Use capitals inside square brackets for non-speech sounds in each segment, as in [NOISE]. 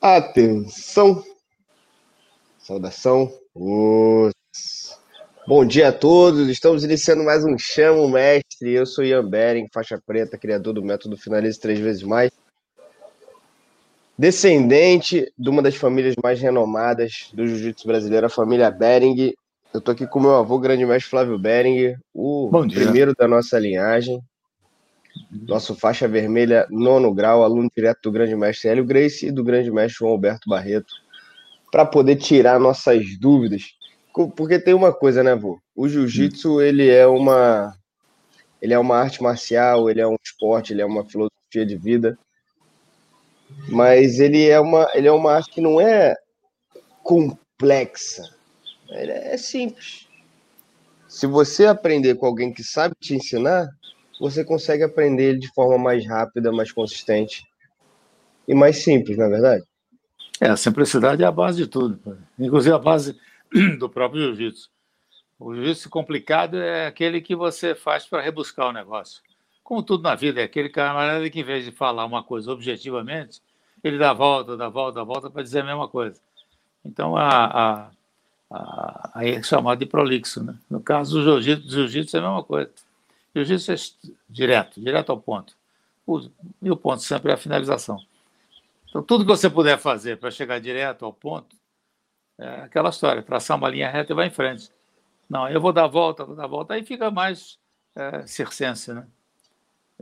Atenção! Saudação! Bom dia a todos! Estamos iniciando mais um Chamo Mestre. Eu sou Ian Bering, faixa preta, criador do método Finalize Três Vezes Mais. Descendente de uma das famílias mais renomadas do jiu-jitsu brasileiro, a família Bering. Eu tô aqui com meu avô, grande mestre Flávio Bering, o primeiro da nossa linhagem. Nosso faixa vermelha, nono grau, aluno direto do grande mestre Hélio Grace e do grande mestre João Alberto Barreto, para poder tirar nossas dúvidas. Porque tem uma coisa, né, vô? O jiu-jitsu, ele é uma ele é uma arte marcial, ele é um esporte, ele é uma filosofia de vida. Mas ele é uma ele é uma arte que não é complexa. Ele é simples. Se você aprender com alguém que sabe te ensinar, você consegue aprender de forma mais rápida, mais consistente e mais simples, não é verdade? É, a simplicidade é a base de tudo, inclusive a base [CLEARS THROAT] do próprio jiu-jitsu. O jiu-jitsu complicado é aquele que você faz para rebuscar o negócio. Como tudo na vida, é aquele camarada que, em vez de falar uma coisa objetivamente, ele dá volta, dá volta, dá volta para dizer a mesma coisa. Então, a, a, a, aí é chamado de prolixo. Né? No caso do jiu-jitsu, é a mesma coisa. Jiu-jitsu é direto, direto ao ponto. O, e o ponto sempre é a finalização. Então, tudo que você puder fazer para chegar direto ao ponto, é aquela história, traçar uma linha reta e vai em frente. Não, eu vou dar a volta, vou dar a volta, aí fica mais é, circense, né?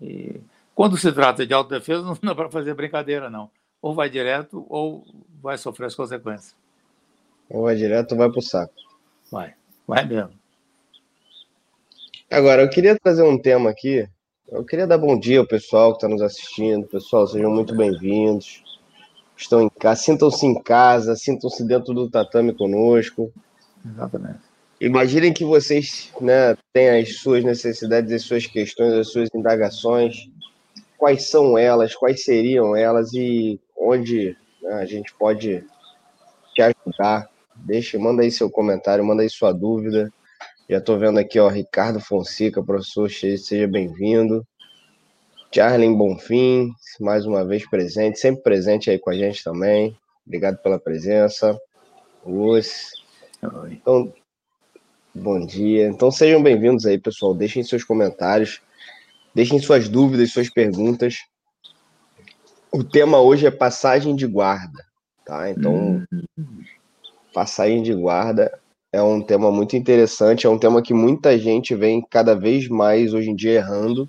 E quando se trata de autodefesa, [LAUGHS] não dá para fazer brincadeira, não. Ou vai direto ou vai sofrer as consequências. Ou vai direto ou vai para o saco. Vai, vai mesmo. Agora, eu queria trazer um tema aqui. Eu queria dar bom dia ao pessoal que está nos assistindo. Pessoal, sejam muito bem-vindos. Estão em casa, sintam-se em casa, sintam-se dentro do tatame conosco. Exatamente. Imaginem que vocês né, têm as suas necessidades, as suas questões, as suas indagações. Quais são elas? Quais seriam elas? E onde né, a gente pode te ajudar? Deixe, manda aí seu comentário, manda aí sua dúvida. Já estou vendo aqui, ó, Ricardo Fonseca, professor, seja bem-vindo. Charlene Bonfim, mais uma vez presente, sempre presente aí com a gente também. Obrigado pela presença. Luz. Então, bom dia. Então sejam bem-vindos aí, pessoal. Deixem seus comentários, deixem suas dúvidas, suas perguntas. O tema hoje é passagem de guarda, tá? Então, hum. passagem de guarda é um tema muito interessante, é um tema que muita gente vem cada vez mais hoje em dia errando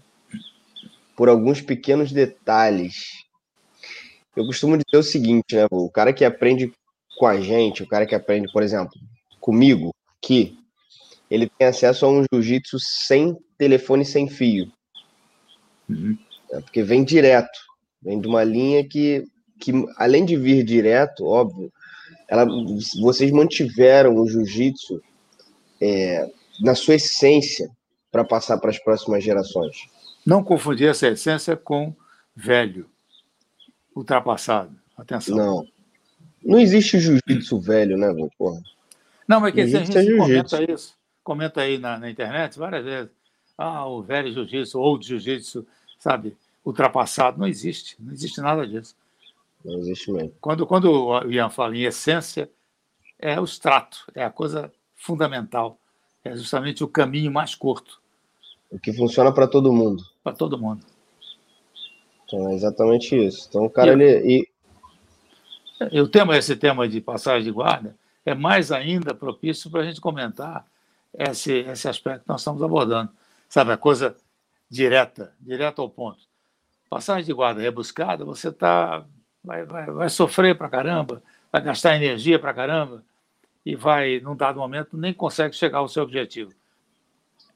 por alguns pequenos detalhes. Eu costumo dizer o seguinte, né, o cara que aprende com a gente, o cara que aprende, por exemplo, comigo, que ele tem acesso a um jiu-jitsu sem telefone sem fio. Uhum. É porque vem direto, vem de uma linha que, que, além de vir direto, óbvio, ela, vocês mantiveram o jiu-jitsu é, na sua essência para passar para as próximas gerações. Não confundir essa essência com velho, ultrapassado. Atenção. Não. Não existe jiu-jitsu velho, né, porra? Não, mas que a gente é comenta isso, comenta aí na, na, internet várias vezes. Ah, o velho jiu-jitsu, ou jiu-jitsu, sabe, ultrapassado. Não existe, não existe nada disso. Não existe. Quando, quando o Ian fala em essência, é o extrato, é a coisa fundamental. É justamente o caminho mais curto. O que funciona para todo mundo. Para todo mundo. Então, é exatamente isso. Então, o cara, e, ele. E... e o tema, esse tema de passagem de guarda, é mais ainda propício para a gente comentar esse, esse aspecto que nós estamos abordando. Sabe, a coisa direta, direta ao ponto. Passagem de guarda rebuscada, você está vai, vai, vai sofrer para caramba, vai gastar energia para caramba e vai, num dado momento, nem consegue chegar ao seu objetivo.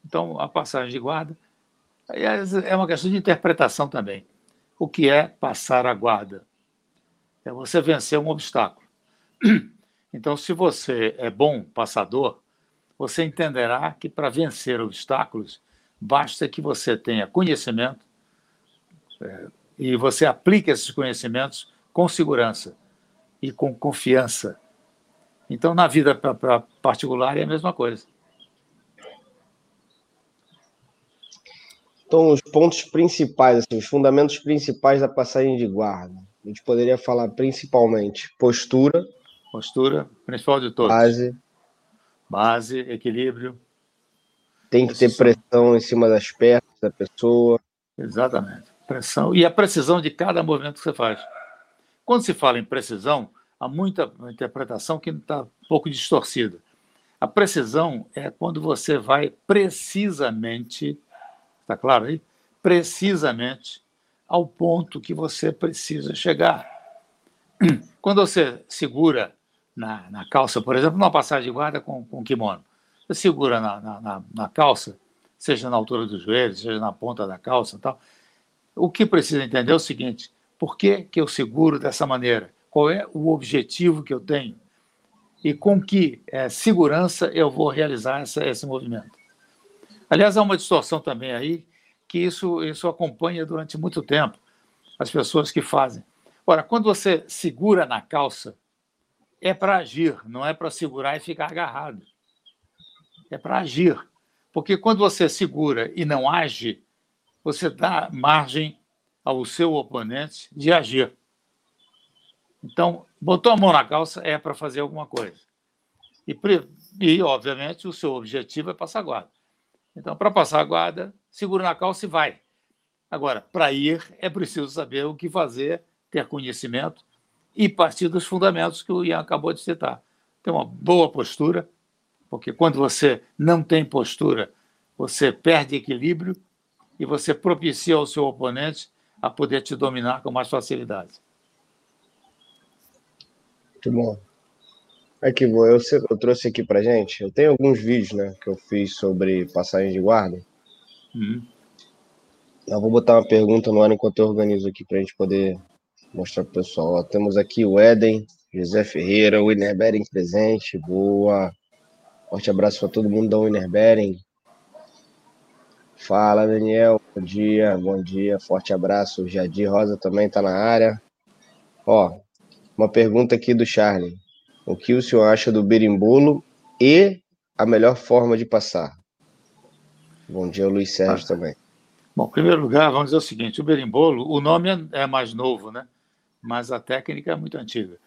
Então, a passagem de guarda é uma questão de interpretação também. O que é passar a guarda? É você vencer um obstáculo. [CLEARS THROAT] Então, se você é bom passador, você entenderá que para vencer obstáculos, basta que você tenha conhecimento é, e você aplique esses conhecimentos com segurança e com confiança. Então, na vida pra, pra particular é a mesma coisa. Então, os pontos principais, assim, os fundamentos principais da passagem de guarda. a gente poderia falar principalmente postura. Postura, principal de todos. Base. Base, equilíbrio. Tem que ter pressão em cima das pernas da pessoa. Exatamente. Pressão. E a precisão de cada movimento que você faz. Quando se fala em precisão, há muita interpretação que está um pouco distorcida. A precisão é quando você vai precisamente, está claro aí? Precisamente ao ponto que você precisa chegar. [CLEARS THROAT] Quando você segura na, na calça, por exemplo, numa passagem de guarda com, com kimono, você segura na, na, na, calça, seja na altura dos joelhos, seja na ponta da calça tal. O que precisa entender é o seguinte: por que, que eu seguro dessa maneira? Qual é o objetivo que eu tenho? E com que é, segurança eu vou realizar essa, esse movimento? Aliás, há uma distorção também aí, que isso, isso acompanha durante muito tempo as pessoas que fazem. Ora, quando você segura na calça, é para agir, não é para segurar e ficar agarrado. É para agir. Porque quando você segura e não age, você dá margem ao seu oponente de agir. Então, botou a mão na calça é para fazer alguma coisa. E, e, obviamente, o seu objetivo é passar a guarda. Então, para passar a guarda, segura na calça e vai. Agora, para ir, é preciso saber o que fazer, ter conhecimento e partir dos fundamentos que o Ian acabou de citar. Ter uma boa postura, porque quando você não tem postura, você perde equilíbrio e você propicia ao seu oponente a poder te dominar com mais facilidade. Muito bom. Aqui, eu, eu trouxe aqui para gente. Eu tenho alguns vídeos, né, que eu fiz sobre passagem de guarda. Uhum. Eu vou botar uma pergunta no ar enquanto eu organizo aqui para a gente poder mostrar para o pessoal. Ó, temos aqui o Éden, José Ferreira, o Winner Bering presente. Boa. Forte abraço para todo mundo da Winner Bering. Fala, Daniel. Bom dia, bom dia. Forte abraço. O Jadir Rosa também está na área. Ó, uma pergunta aqui do Charlie. O que o senhor acha do berimbolo e a melhor forma de passar? Bom dia, Luiz Sérgio ah. também. Bom, em primeiro lugar, vamos dizer o seguinte: o berimbolo, o nome é, é mais novo, né? Mas a técnica é muito antiga.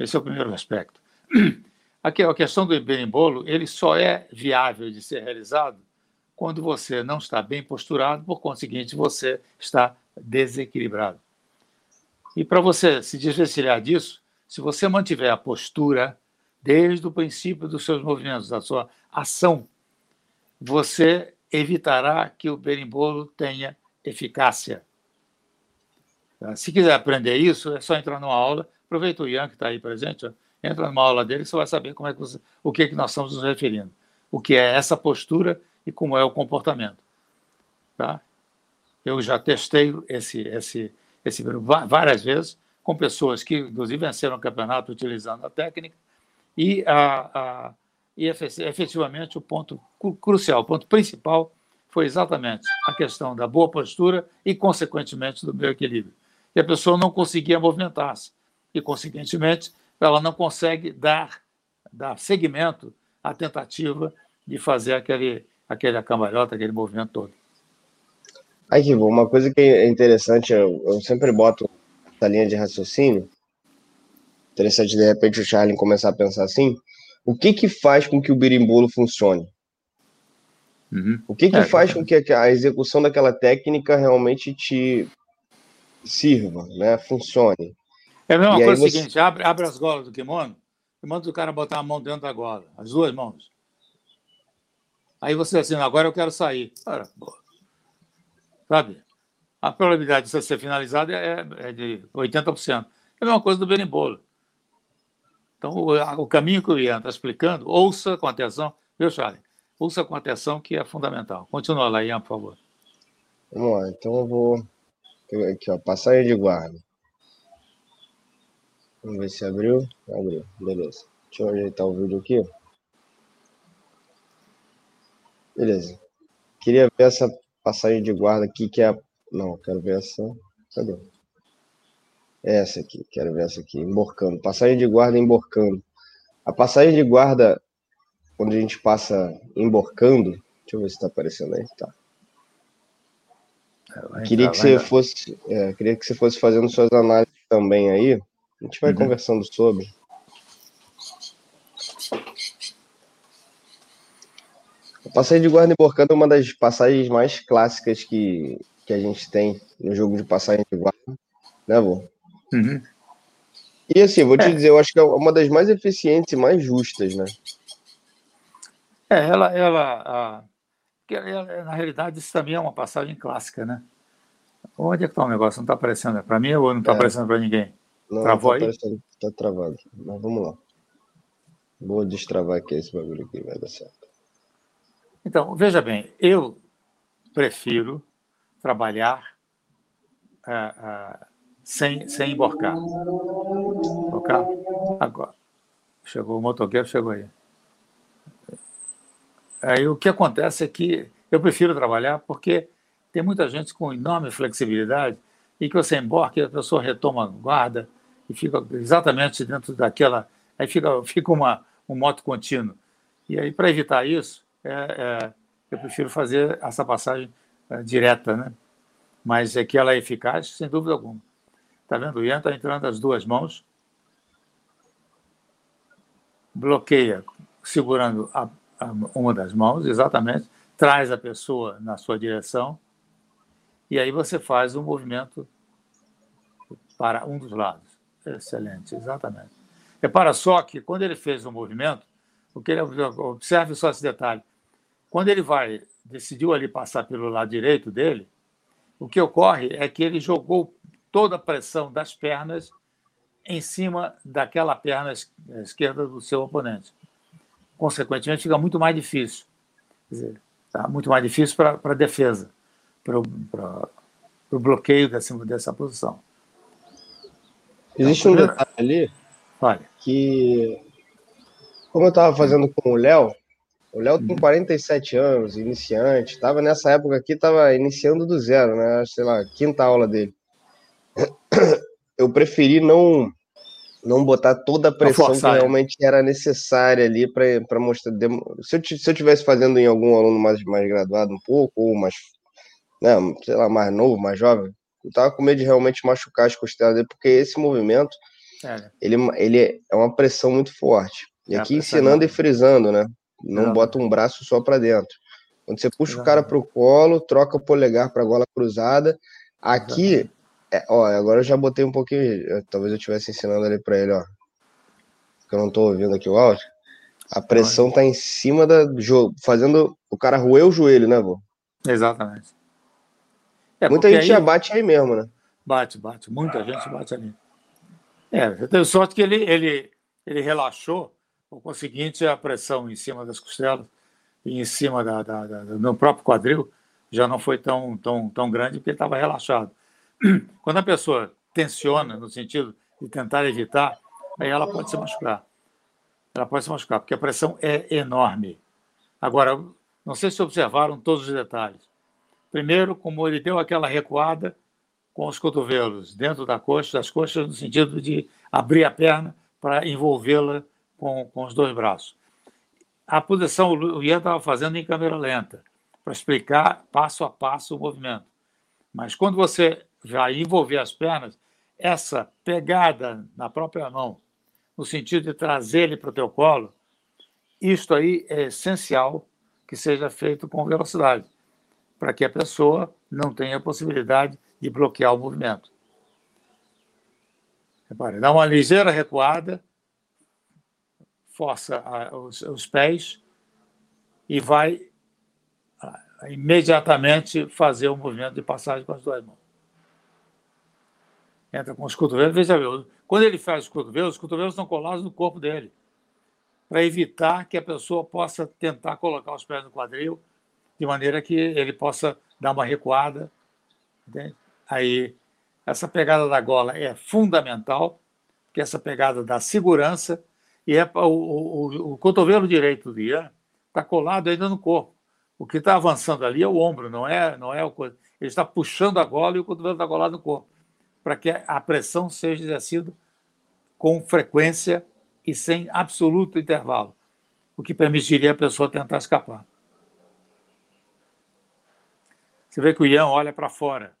Esse é o primeiro aspecto. [CLEARS THROAT] Aqui, a questão do berimbolo, ele só é viável de ser realizado quando você não está bem posturado, por conseguinte, você está desequilibrado. E para você se desvencilhar disso, se você mantiver a postura desde o princípio dos seus movimentos, da sua ação, você evitará que o berimbolo tenha eficácia. Se quiser aprender isso, é só entrar numa aula. Aproveita o Ian que está aí presente, ó. entra numa aula dele, você vai saber como é que você, o que, é que nós estamos nos referindo. O que é essa postura e como é o comportamento. Tá? Eu já testei esse, esse, esse várias vezes com pessoas que, inclusive, venceram o campeonato utilizando a técnica e, a, a, e efetivamente o ponto crucial, o ponto principal foi exatamente a questão da boa postura e, consequentemente, do meu equilíbrio. E a pessoa não conseguia movimentar-se e, consequentemente, ela não consegue dar, dar seguimento à tentativa de fazer aquele, aquele cambalhota, aquele movimento todo. Aí, uma coisa que é interessante, eu, eu sempre boto essa linha de raciocínio. Interessante, de repente, o Charlie começar a pensar assim. O que que faz com que o birimbolo funcione? Uhum. O que que é, faz com que a execução daquela técnica realmente te sirva, né? Funcione? É a mesma e coisa você... seguinte, abre, abre as golas do kimono e manda o cara botar a mão dentro da gola, as duas mãos. Aí você assim, agora eu quero sair. Ora, Sabe? A probabilidade de você ser finalizado é, é de 80%. É a mesma coisa do berimbolo. Então, o, o caminho que o Ian está explicando, ouça com atenção, viu, Charlie? Ouça com atenção, que é fundamental. Continua lá, Ian, por favor. Vamos lá, então eu vou. Aqui, ó, passagem de guarda. Vamos ver se abriu. Abriu, beleza. Deixa eu ajeitar o vídeo aqui. Beleza. Queria ver essa passagem de guarda aqui, que é a. Não, quero ver essa. Cadê? Essa aqui, quero ver essa aqui. Emborcando. Passagem de guarda emborcando. A passagem de guarda, quando a gente passa emborcando. Deixa eu ver se está aparecendo aí. Tá. É, queria que você fosse. É, queria que você fosse fazendo suas análises também aí, a gente vai uhum. conversando sobre. A passagem de guarda emborcada é uma das passagens mais clássicas que, que a gente tem no jogo de passagem de guarda, né, vô? Uhum. E assim, vou te é. dizer, eu acho que é uma das mais eficientes e mais justas, né? É, ela, ela, a, na realidade, isso também é uma passagem clássica, né? Onde é que está o negócio? Não está aparecendo? É para mim ou não está é. aparecendo para ninguém? Não, Travou não tá aí? Está travado. Mas vamos lá. Vou destravar aqui esse bagulho aqui, vai dar certo. Então, veja bem, eu prefiro trabalhar uh, uh, sem, sem emborcar. Ok? Agora. Chegou o motoqueiro, chegou aí. Aí o que acontece é que eu prefiro trabalhar porque tem muita gente com enorme flexibilidade e que você emborca e a pessoa retoma guarda e fica exatamente dentro daquela. Aí fica, fica uma, um moto contínuo. E aí, para evitar isso, é, é, eu prefiro fazer essa passagem é, direta, né? Mas é que ela é eficaz, sem dúvida alguma. Está vendo? O Ian está entrando as duas mãos, bloqueia, segurando a, a, uma das mãos, exatamente, traz a pessoa na sua direção, e aí você faz um movimento para um dos lados. Excelente, exatamente. Repara só que quando ele fez o movimento, o que ele observe só esse detalhe. Quando ele vai, decidiu ali passar pelo lado direito dele, o que ocorre é que ele jogou toda a pressão das pernas em cima daquela perna esquerda do seu oponente. Consequentemente, fica muito mais difícil. Dizer, tá? Muito mais difícil para a defesa, para o bloqueio dessa, dessa posição. Existe um detalhe ali Olha. que, como eu estava fazendo com o Léo, o Léo tem 47 uhum. anos, iniciante, estava nessa época aqui, estava iniciando do zero, né? Sei lá, quinta aula dele [COUGHS] eu preferi não não botar toda a pressão que né? realmente era necessária ali para mostrar. Se eu, se eu tivesse fazendo em algum aluno mais, mais graduado um pouco, ou mais, né, sei lá, mais novo, mais jovem, eu tava com medo de realmente machucar as costelas dele, porque esse movimento é. ele, ele é uma pressão muito forte. E é aqui ensinando e frisando, né? Não, não. bota um braço só para dentro. Quando você puxa não. o cara para o colo, troca o polegar para a gola cruzada. Aqui, é, ó, agora eu já botei um pouquinho. Talvez eu estivesse ensinando ali para ele, ó. Porque eu não tô ouvindo aqui o áudio. A pressão tá em cima da jogo, fazendo o cara roer o joelho, né, vô? Exatamente. É, Muita gente aí... já bate aí mesmo, né? Bate, bate. Muita gente bate ali. É, eu tenho sorte que ele, ele, ele relaxou, por conseguinte, a pressão em cima das costelas e em cima da, da, da, do próprio quadril já não foi tão, tão, tão grande porque estava relaxado. [CLEARS THROAT] Quando a pessoa tensiona, no sentido de tentar evitar, aí ela pode se machucar. Ela pode se machucar, porque a pressão é enorme. Agora, não sei se observaram todos os detalhes. Primeiro, como ele deu aquela recuada com os cotovelos dentro da coxa, das coxas, no sentido de abrir a perna para envolvê-la com, com os dois braços. A posição o Ian estava fazendo em câmera lenta, para explicar passo a passo o movimento. Mas quando você já envolver as pernas, essa pegada na própria mão, no sentido de trazer ele para o teu colo, isto aí é essencial que seja feito com velocidade, para que a pessoa não tenha possibilidade de bloquear o movimento. Repare, dá uma ligeira recuada, força os, os pés e vai ah, imediatamente fazer o movimento de passagem com as duas mãos entra com os cotovelos. Veja bem, quando ele faz os cotovelos, os cotovelos estão colados no corpo dele, para evitar que a pessoa possa tentar colocar os pés no quadril, de maneira que ele possa dar uma recuada. Entende? Aí, essa pegada da gola é fundamental, que essa pegada dá segurança, e é o, o, o cotovelo direito do Ian está colado ainda no corpo. O que está avançando ali é o ombro, não é, não é o. Ele está puxando a gola e o cotovelo está colado no corpo para que a pressão seja exercida com frequência e sem absoluto intervalo, o que permitiria a pessoa tentar escapar. Você vê que o Ian olha para fora.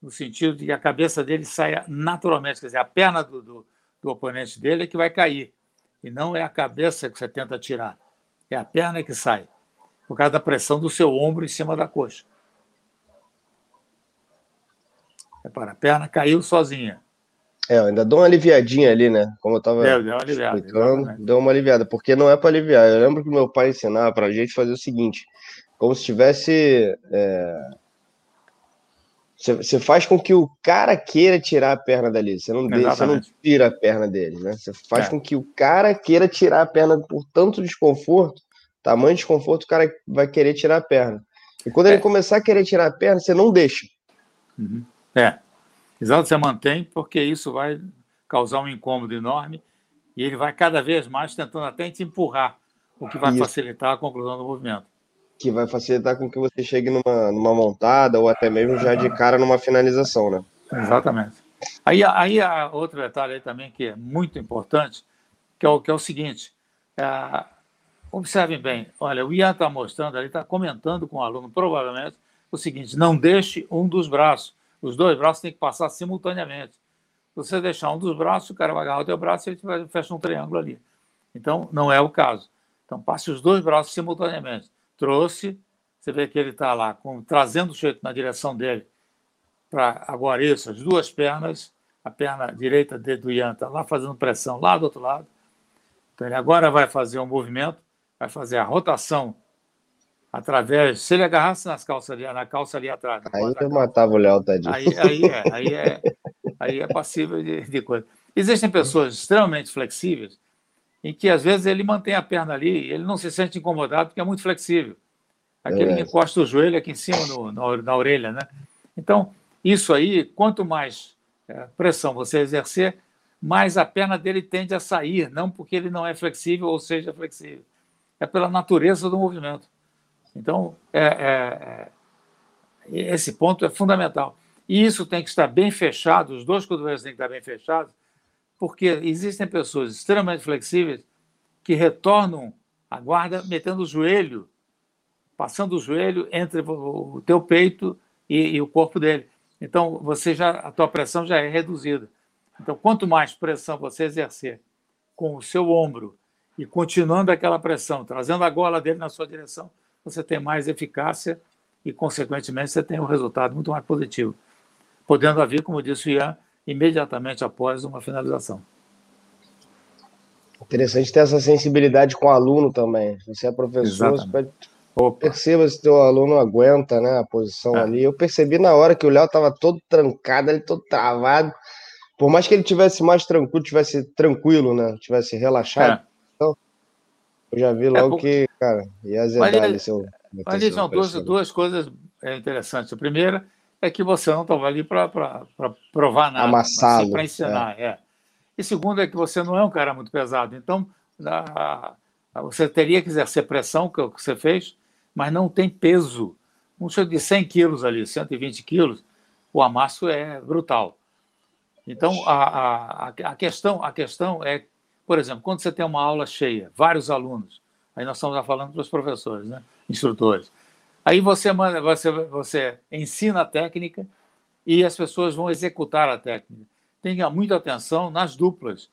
no sentido de que a cabeça dele saia naturalmente, quer dizer, a perna do, do, do oponente dele é que vai cair, e não é a cabeça que você tenta tirar, é a perna que sai, por causa da pressão do seu ombro em cima da coxa. Repara, a perna caiu sozinha. É, eu ainda dou uma aliviadinha ali, né? Como eu estava é, deu uma aliviada, explicando, deu uma aliviada, porque não é para aliviar. Eu lembro que meu pai ensinava para a gente fazer o seguinte: como se tivesse. É... Você faz com que o cara queira tirar a perna dali. Você não, deixa, você não tira a perna dele, né? Você faz é. com que o cara queira tirar a perna por tanto desconforto, tamanho de desconforto, o cara vai querer tirar a perna. E quando ele é. começar a querer tirar a perna, você não deixa. Uhum. É. Exato, você mantém, porque isso vai causar um incômodo enorme e ele vai cada vez mais tentando até te empurrar, o que vai isso. facilitar a conclusão do movimento. Que vai facilitar com que você chegue numa, numa montada ou até mesmo já de cara numa finalização, né? Exatamente. Aí, aí há outro detalhe também que é muito importante, que é o, que é o seguinte, é, observem bem, olha, o Ian está mostrando ali, está comentando com o aluno, provavelmente, o seguinte, não deixe um dos braços, os dois braços têm que passar simultaneamente. Se você deixar um dos braços, o cara vai agarrar o teu braço e ele fecha um triângulo ali. Então, não é o caso. Então, passe os dois braços simultaneamente. Trouxe, você vê que ele está lá, com, trazendo o sujeito na direção dele, para agora isso, as duas pernas, a perna direita do Ian está lá fazendo pressão lá do outro lado. Então, ele agora vai fazer um movimento, vai fazer a rotação através. Se ele agarrasse nas calças ali, na calça ali atrás. Aí eu matava o Léo, tadinho. Aí, aí, é, aí, é, aí é passível de, de coisa. Existem pessoas extremamente flexíveis em que, às vezes, ele mantém a perna ali ele não se sente incomodado porque é muito flexível. Aquele é. que encosta o joelho aqui em cima no, na, na orelha, né? Então, isso aí, quanto mais é, pressão você exercer, mais a perna dele tende a sair, não porque ele não é flexível ou seja flexível. É pela natureza do movimento. Então, é, é, é, esse ponto é fundamental. E isso tem que estar bem fechado, os dois cotovelos têm que estar bem fechados, porque existem pessoas extremamente flexíveis que retornam a guarda metendo o joelho, passando o joelho entre o teu peito e, e o corpo dele. Então, você já a tua pressão já é reduzida. Então, quanto mais pressão você exercer com o seu ombro e continuando aquela pressão, trazendo a gola dele na sua direção, você tem mais eficácia e, consequentemente, você tem um resultado muito mais positivo, podendo haver, como disse o Ian, imediatamente após uma finalização. Interessante ter essa sensibilidade com o aluno também. Você é professor, você perceba se teu aluno aguenta né, a posição é. ali. Eu percebi na hora que o Léo estava todo trancado, ele todo travado. Por mais que ele tivesse mais tranquilo, tivesse tranquilo, né? Tivesse relaxado. É. Então, eu já vi é logo é, que, cara, ia azedar ali seu. Mas são duas, duas coisas é, interessantes. A primeira é que você não estava ali para provar nada, para ensinar. É. é. E segundo é que você não é um cara muito pesado. Então, a, a, você teria que exercer pressão, que é o que você fez, mas não tem peso. Um cheiro de 100 quilos ali, 120 quilos, o amasso é brutal. Então, a, a, a, questão, a questão é por exemplo, quando você tem uma aula cheia, vários alunos, aí nós estamos falando para os professores, né? instrutores. Aí você, manda, você, você ensina a técnica e as pessoas vão executar a técnica. Tenha muita atenção nas duplas,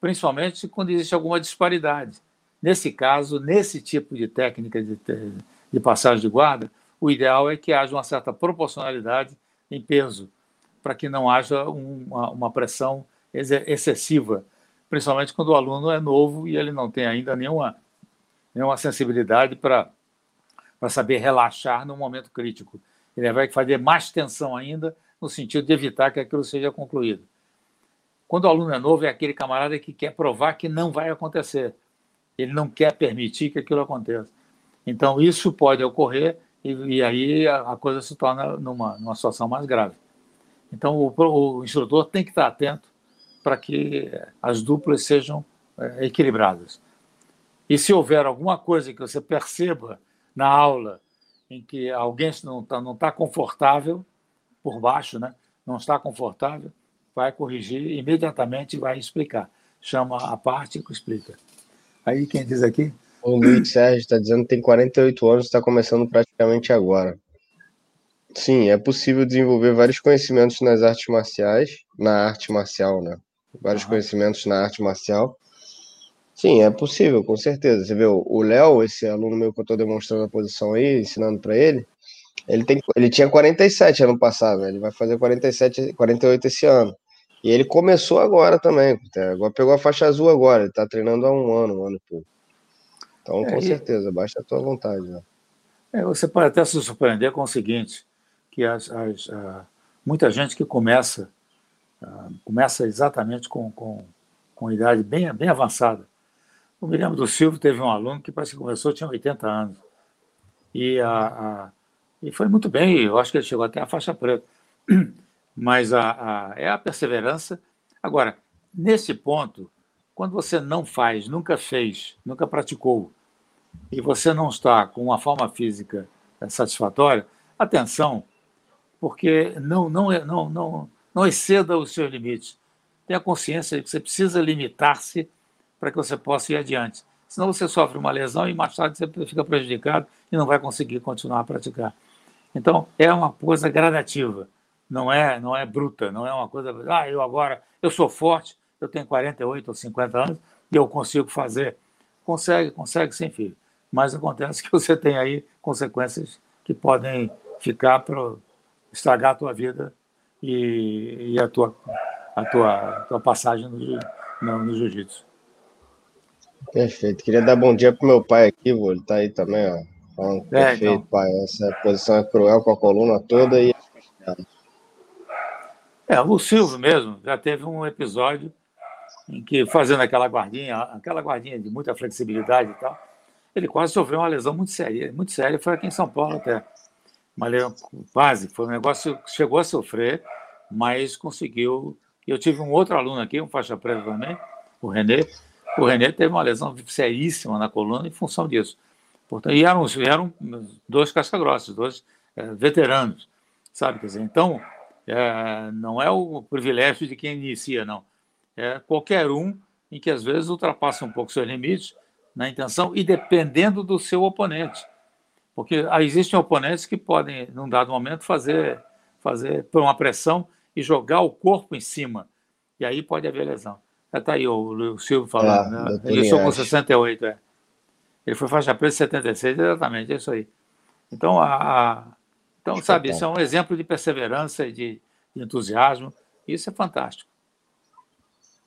principalmente quando existe alguma disparidade. Nesse caso, nesse tipo de técnica de, de passagem de guarda, o ideal é que haja uma certa proporcionalidade em peso, para que não haja uma, uma pressão excessiva principalmente quando o aluno é novo e ele não tem ainda nenhuma, nenhuma sensibilidade para saber relaxar no momento crítico. Ele vai fazer mais tensão ainda, no sentido de evitar que aquilo seja concluído. Quando o aluno é novo, é aquele camarada que quer provar que não vai acontecer. Ele não quer permitir que aquilo aconteça. Então, isso pode ocorrer e, e aí a, a, coisa se torna numa, numa situação mais grave. Então, o, o instrutor tem que estar atento para que as duplas sejam é, equilibradas. E se houver alguma coisa que você perceba na aula em que alguém não está não tá confortável por baixo, né? não está confortável, vai corrigir imediatamente e vai explicar. Chama a parte e explica. Aí quem diz aqui? O Luiz Sérgio está dizendo que tem 48 anos está começando praticamente agora. Sim, é possível desenvolver vários conhecimentos nas artes marciais, na arte marcial, né? Vários uhum. conhecimentos na arte marcial. Sim, é possível, com certeza. Você vê, o Léo, esse aluno meu que eu estou demonstrando a posição aí, ensinando para ele, ele, tem, ele tinha 47 ano passado, né? ele vai fazer 47, 48 esse ano. E ele começou agora também. Agora pegou a faixa azul agora. Ele está treinando há um ano, um ano e pouco. Então, é, com e... certeza, basta a tua vontade. Né? É, você pode até se surpreender com o seguinte, que as, as, a, muita gente que começa, a, começa exatamente com, com, com idade bem, bem avançada. O Miriam do Silvio teve um aluno que parece que começou, tinha 80 anos. E, a, a, e foi muito bem, eu acho que ele chegou até a faixa preta. [CLEARS THROAT] Mas a, a, é a perseverança. Agora, nesse ponto, quando você não faz, nunca fez, nunca praticou, e você não está com uma forma física satisfatória, atenção, porque não, não, não, não, não exceda os seus limites. Tenha consciência de que você precisa limitar-se para que você possa ir adiante. Senão você sofre uma lesão e mais tarde você fica prejudicado e não vai conseguir continuar a praticar. Então, é uma coisa gradativa, não é, não é bruta, não é uma coisa, ah, eu agora, eu sou forte, eu tenho 48 ou 50 anos e eu consigo fazer. Consegue, consegue sim, filho. Mas acontece que [LAUGHS] você tem aí consequências que podem ficar para estragar a tua vida e, e a, tua, a, tua, a tua passagem no, no, no jiu-jitsu. Perfeito. Queria dar bom dia pro meu pai aqui, vô. ele tá aí também, ó. Falando, é, perfeito, então. pai. Essa posição é cruel com a coluna toda e. É, o Silvio mesmo já teve um episódio em que, fazendo aquela guardinha, aquela guardinha de muita flexibilidade e tal, ele quase sofreu uma lesão muito séria, muito séria, foi aqui em São Paulo até. Uma lesão, quase, foi um negócio que chegou a sofrer, mas conseguiu. Eu tive um outro aluno aqui, um faixa preta também, o Renê, o René teve uma lesão seríssima na coluna em função disso. Portanto, e eram, eram dois casca-grossos, dois é, veteranos, sabe? Quer dizer, então, é, não é o privilégio de quem inicia, não. É qualquer um em que às vezes ultrapassa um pouco seus limites na intenção e dependendo do seu oponente. Porque existem oponentes que podem, num dado momento, fazer, fazer por uma pressão e jogar o corpo em cima. E aí pode haver lesão. Está aí o, o Silvio falando, é, né? Ele sou com 68, é. Ele foi faixa preta em 76, exatamente, é isso aí. Então, a, a então sabe, isso é um exemplo de perseverança e de, de, entusiasmo. Isso é fantástico.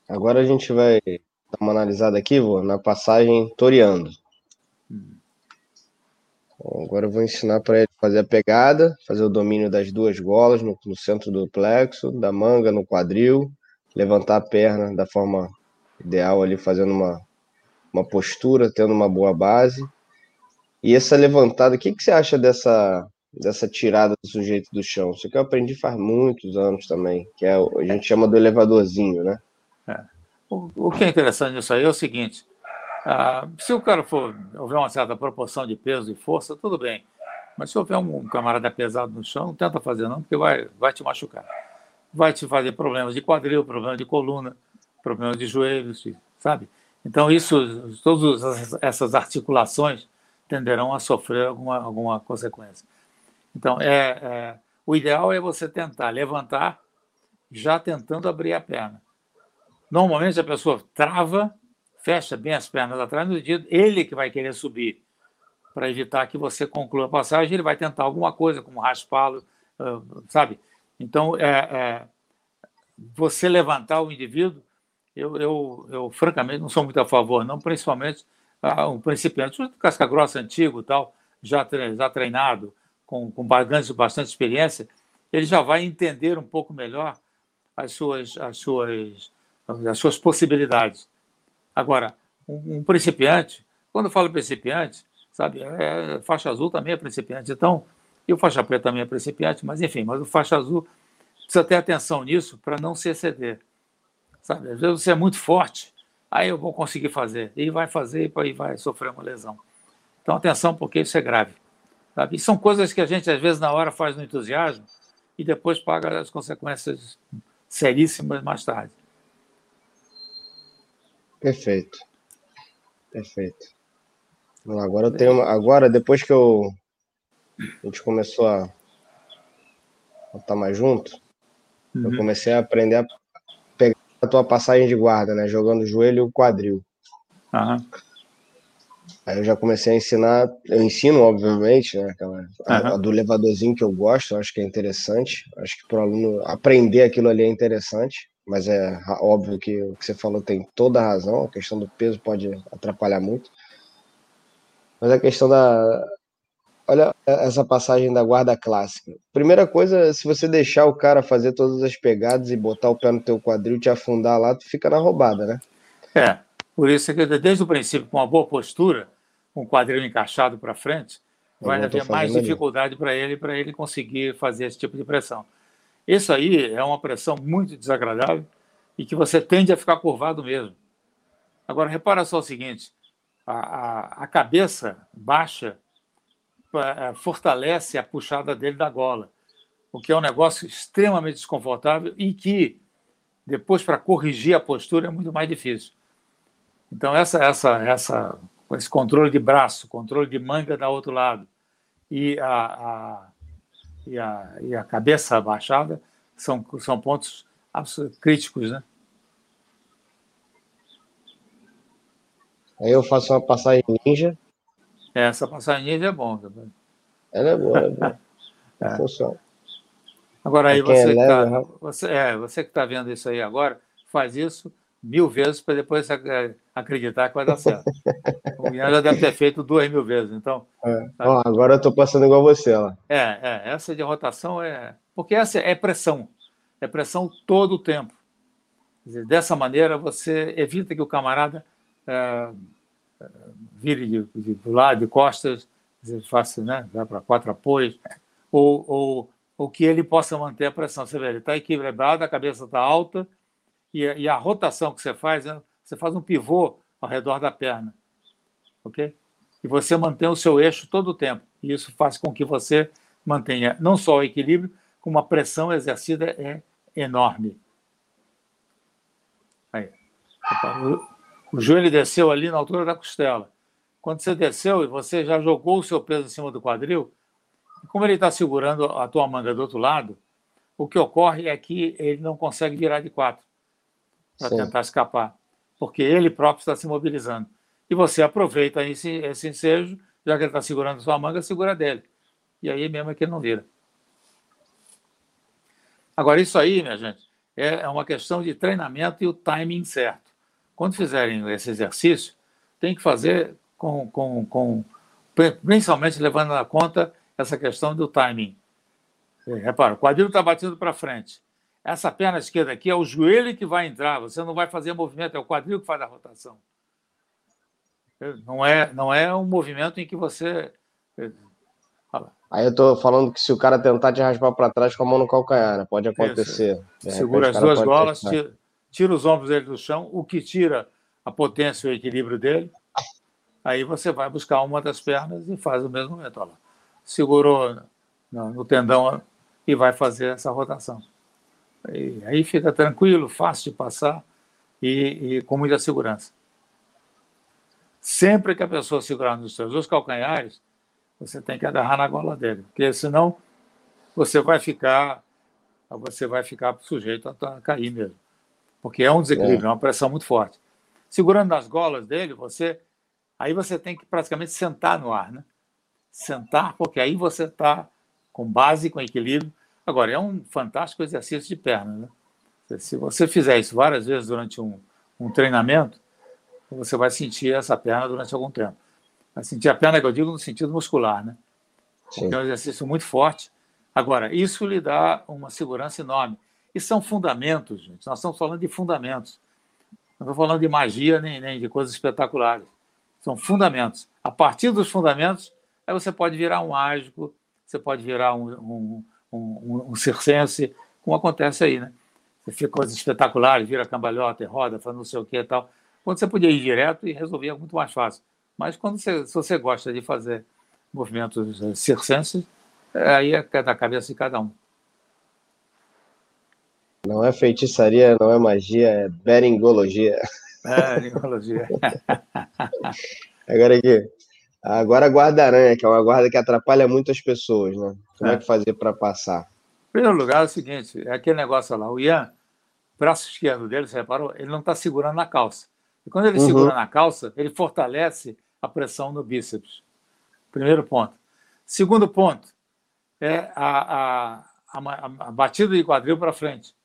Agora a gente vai dar uma analisada aqui, vô, na passagem toreando. Hum. agora eu vou ensinar para ele fazer a pegada, fazer o domínio das duas golas no, no centro do plexo, da manga no quadril, levantar a perna da forma ideal ali, fazendo uma, uma postura, tendo uma boa base. E essa levantada, o que, que você acha dessa, dessa tirada do sujeito do chão? Isso que eu aprendi faz muitos anos também, que é, a gente chama do elevadorzinho, né? É. O, o, que é interessante nisso aí é o seguinte: ah, se o cara for houver uma certa proporção de peso e força, tudo bem. Mas se houver um, camarada pesado no chão, não tenta fazer não, porque vai, vai te machucar vai te fazer problemas de quadril, problemas de coluna, problemas de joelhos, sabe? Então, isso, todas essas articulações tenderão a sofrer alguma, alguma consequência. Então, é, é, o ideal é você tentar levantar já tentando abrir a perna. Normalmente a pessoa trava, fecha bem as pernas atrás, no dia ele que vai querer subir para evitar que você conclua a passagem, ele vai tentar alguma coisa, como raspá-lo, sabe? Então, é, é, você levantar o indivíduo, eu, eu, eu, francamente não sou muito a favor, não, principalmente ah, um principiante, um casca grossa antigo, tal, já, já treinado, com, com bastante, bastante experiência, ele já vai entender um pouco melhor as suas, as suas, as suas possibilidades. Agora, um, um principiante, quando eu falo principiante, sabe, é, faixa azul também é principiante, então e o faixa preta também é principiante, mas enfim, mas o faixa azul precisa ter atenção nisso para não se exceder. Sabe? Às vezes você é muito forte, aí eu vou conseguir fazer, e vai fazer e vai sofrer uma lesão. Então atenção, porque isso é grave. Sabe? E são coisas que a gente às vezes na hora faz no entusiasmo e depois paga as consequências seríssimas mais tarde. Perfeito. Perfeito. Agora eu tenho uma, agora depois que eu a gente começou a tá mais junto, uhum. eu comecei a aprender a pegar a tua passagem de guarda, né? Jogando o joelho e o quadril. Uhum. Aí eu já comecei a ensinar, eu ensino, obviamente, né? Aquela, uhum. a, a, do levadorzinho que eu gosto, eu acho que é interessante. Acho que para o aluno aprender aquilo ali é interessante, mas é óbvio que o que você falou tem toda a razão, a questão do peso pode atrapalhar muito. Mas a questão da. Essa passagem da guarda clássica. Primeira coisa, se você deixar o cara fazer todas as pegadas e botar o pé no teu quadril, te afundar lá, tu fica na roubada, né? É, por isso que desde o princípio, com uma boa postura, o quadril encaixado para frente, vai haver mais dificuldade para ele, para ele conseguir fazer esse tipo de pressão. Isso aí é uma pressão muito desagradável e que você tende a ficar curvado mesmo. Agora, repara só o seguinte: a, a, a cabeça baixa fortalece a puxada dele da gola, o que é um negócio extremamente desconfortável e que, depois, para corrigir a postura, é muito mais difícil. Então, essa, essa, essa, esse controle de braço, controle de manga da outro lado e a, a, e a, e a cabeça abaixada são, são pontos críticos, né? Aí eu faço uma passagem ninja. É, essa passagem ninja é bom também. Ela é boa, é boa. [LAUGHS] é. Funciona. Agora aí você, é tá, né? você, é, você que está vendo isso aí agora, faz isso mil vezes para depois acreditar que vai dar certo. [LAUGHS] o Ian já deve ter feito duas mil vezes, então. É. Ó, agora eu estou passando igual você lá. É, é, essa de rotação é. Porque essa é pressão. É pressão todo o tempo. Dizer, dessa maneira você evita que o camarada é, vire de, de, de lado, de costas, faça, né, vai para quatro apoios, ou, ou, ou que ele possa manter a pressão. Você vê, ele está equilibrado, a cabeça está alta, e, e, a rotação que você faz, né, você faz um pivô ao redor da perna, ok? E você mantém o seu eixo todo o tempo. E isso faz com que você mantenha não só o equilíbrio, como a pressão exercida é enorme. Aí. O joelho desceu ali na altura da costela. Quando você desceu e você já jogou o seu peso em cima do quadril, como ele está segurando a tua manga do outro lado, o que ocorre é que ele não consegue virar de quatro para tentar escapar, porque ele próprio está se mobilizando. E você aproveita esse, esse ensejo, já que ele está segurando a sua manga, segura dele. E aí mesmo é que ele não vira. Agora, isso aí, minha gente, é, é uma questão de treinamento e o timing certo quando fizerem esse exercício, tem que fazer com, com, com principalmente levando na conta essa questão do timing. É, repara, o quadril está batido para frente. Essa perna esquerda aqui é o joelho que vai entrar, você não vai fazer movimento, é o quadril que faz a rotação. Não é, não é um movimento em que você. Aí eu estou falando que se o cara tentar te raspar para trás com a mão no calcanhar, né? pode acontecer. Segura as duas golas, tira, tira os ombros dele do chão, o que tira a potência e o equilíbrio dele. Aí você vai buscar uma das pernas e faz o mesmo movimento. Olha lá. Segurou no, tendão e vai fazer essa rotação. E aí fica tranquilo, fácil de passar e, e, com muita segurança. Sempre que a pessoa segurar nos seus dois calcanhares, você tem que agarrar na gola dele, porque senão você vai ficar você vai ficar sujeito a cair mesmo porque é um desequilíbrio, é uma pressão muito forte. Segurando nas golas dele, você aí você tem que praticamente sentar no ar, né? Sentar, porque aí você está com base, com equilíbrio. Agora, é um fantástico exercício de perna, né? Se você fizer isso várias vezes durante um, um treinamento, você vai sentir essa perna durante algum tempo. Vai sentir a perna, que eu digo, no sentido muscular, né? Porque é um exercício muito forte. Agora, isso lhe dá uma segurança enorme. E são fundamentos, gente. Nós estamos falando de fundamentos. Não estou falando de magia nem, nem de coisas espetaculares. São fundamentos. A partir dos fundamentos, aí você pode virar um mágico, você pode virar um, um, um, um circense, como acontece aí, né? Você fica coisas espetaculares, vira cambalhota e roda, faz não sei o que e tal. Quando você podia ir direto e resolver é muito mais fácil. Mas quando você, se você gosta de fazer movimentos eh, circenses, aí é da cabeça de cada um. Não é feitiçaria, não é magia, é beringologia. Beringologia. [LAUGHS] Agora aqui. Agora a guarda-aranha, que é uma guarda que atrapalha muito as pessoas, né? Como é, é que fazer para passar? primeiro lugar, é o seguinte: é aquele negócio lá, o Ian, braço esquerdo dele, você reparou, ele não está segurando na calça. E quando ele uhum. segura na calça, ele fortalece a pressão no bíceps. Primeiro ponto. Segundo ponto é a, a, a, a batida de quadril para frente.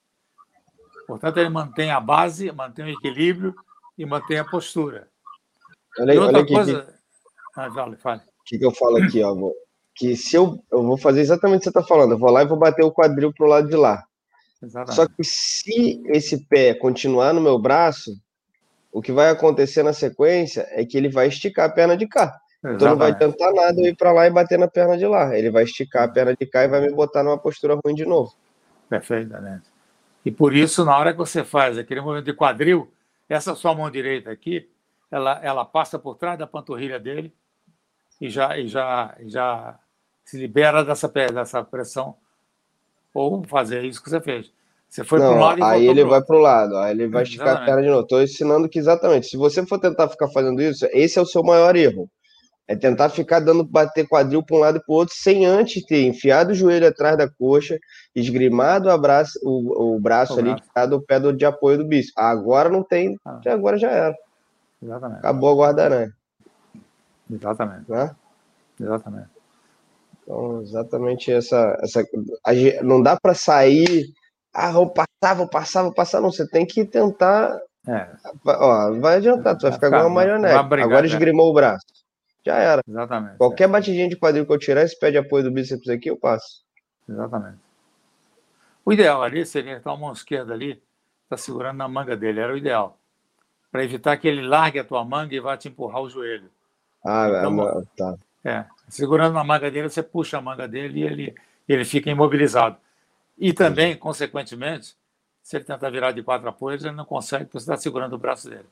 Portanto, ele mantém a base, mantém o equilíbrio e mantém a postura. Olha, e outra olha coisa. Que... Ah, vale, fale. O que, que eu falo aqui, ó? Que se eu, eu vou fazer exatamente o que você está falando, eu vou lá e vou bater o quadril para o lado de lá. Exatamente. Só que se esse pé continuar no meu braço, o que vai acontecer na sequência é que ele vai esticar a perna de cá. Exatamente. Então não vai tentar nada eu ir para lá e bater na perna de lá. Ele vai esticar a perna de cá e vai me botar numa postura ruim de novo. Perfeitamente. E por isso, na hora que você faz aquele movimento de quadril, essa sua mão direita aqui, ela, ela passa por trás da panturrilha dele e já, e já, e já se libera dessa, dessa pressão. Ou fazer isso que você fez. Você foi para um lado e Aí ele vai para o lado, aí ele vai esticar exatamente. a perna de novo. Estou ensinando que exatamente, se você for tentar ficar fazendo isso, esse é o seu maior erro. É tentar ficar dando bater quadril para um lado e para o outro, sem antes ter enfiado o joelho atrás da coxa, esgrimado o, abraço, o, o braço o ali, braço. tirado o pé do, de apoio do bíceps. Agora não tem, ah. agora já era. Exatamente. Acabou a guarda-aranha. Exatamente. Né? Exatamente. Então, exatamente essa. essa não dá para sair ah, vou passar, vou passar, vou passar. Não, você tem que tentar. É. Ó, vai adiantar, tu vai ficar igual uma marionete. Agora esgrimou o braço. Já era. Exatamente. Qualquer é. batidinha de quadril que eu tirar, esse pé de apoio do bíceps aqui, eu passo. Exatamente. O ideal ali seria estar a mão esquerda ali, tá segurando na manga dele, era o ideal. Para evitar que ele largue a tua manga e vá te empurrar o joelho. Ah, então, tá. É, segurando na manga dele, você puxa a manga dele e ele, ele fica imobilizado. E também, consequentemente, se ele tentar virar de quatro apoios, ele não consegue, porque você está segurando o braço dele.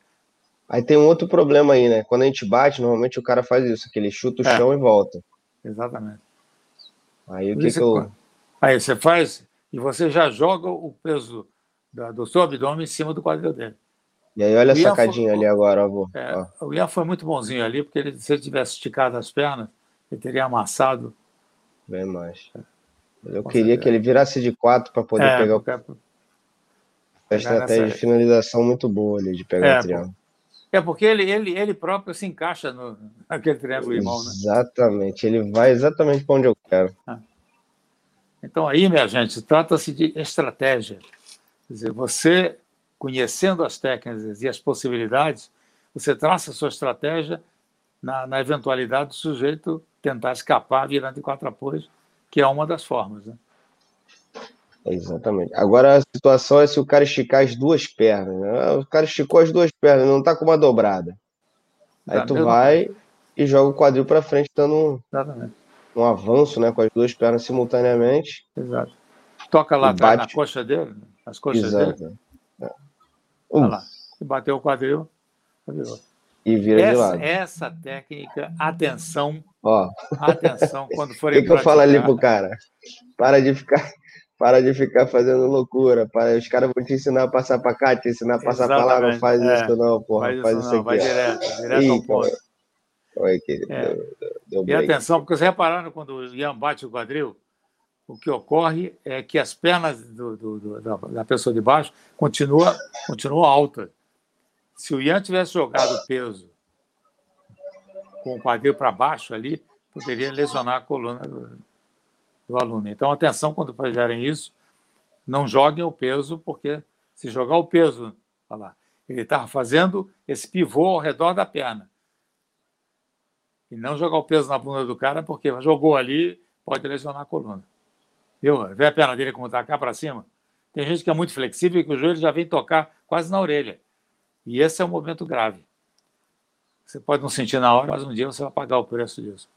Aí tem um outro problema aí, né? Quando a gente bate, normalmente o cara faz isso, que ele chuta o é. chão e volta. Exatamente. Aí o que, que eu... Aí você faz e você já joga o peso da, do seu abdômen em cima do quadril dele. E aí olha a sacadinha foi, ali agora, avô. É, o Ian foi muito bonzinho ali, porque ele, se ele tivesse esticado as pernas, ele teria amassado. Bem mais. É. Eu Com queria certeza. que ele virasse de quatro para poder é, pegar o. A estratégia nessa... de finalização muito boa ali, de pegar é, o triângulo. É porque ele, ele, ele próprio se encaixa no, naquele triângulo irmão, né? Exatamente, ele vai exatamente para onde eu quero. Ah. Então aí, minha gente, trata-se de estratégia. Quer dizer, você, conhecendo as técnicas e as possibilidades, você traça a sua estratégia na, na eventualidade do sujeito tentar escapar virando de quatro apoios que é uma das formas. Né? Exatamente. Agora a situação é se o cara esticar as duas pernas. Né? O cara esticou as duas pernas, não está com uma dobrada. Aí tá, tu vai e joga o quadril para frente, dando um, um, avanço né, com as duas pernas simultaneamente. Exato. Toca lá atrás bate... na coxa dele, as coxas Exato. dele. É. Um. lá. E bateu o quadril, virou. E vira essa, de lado. Essa técnica, atenção, Ó. Atenção quando [LAUGHS] forem. O que, que eu falo ali pro cara? Para de ficar. Para de ficar fazendo loucura. Para, os caras vão te ensinar a passar para cá, te ensinar a passar para lá. Não faz é. isso, não, porra. Faz, faz isso, não, aqui. Vai direto, direto ao ponto. Oi, que é. deu, deu e atenção, porque vocês repararam quando o Ian bate o quadril, o que ocorre é que as pernas do, do, do, da, da, pessoa de baixo continuam continua altas. Se o Ian tivesse jogado o peso com o quadril para baixo ali, poderia lesionar a coluna do, do aluno. Então, atenção quando fizerem isso, não joguem o peso, porque se jogar o peso, olha lá, ele está fazendo esse pivô ao redor da perna. E não jogar o peso na bunda do cara, porque jogou ali, pode lesionar a coluna. Viu? Vê a perna dele como está cá para cima? Tem gente que é muito flexível e que o joelho já vem tocar quase na orelha. E esse é um movimento grave. Você pode não sentir na hora, mas um dia você vai pagar o preço disso.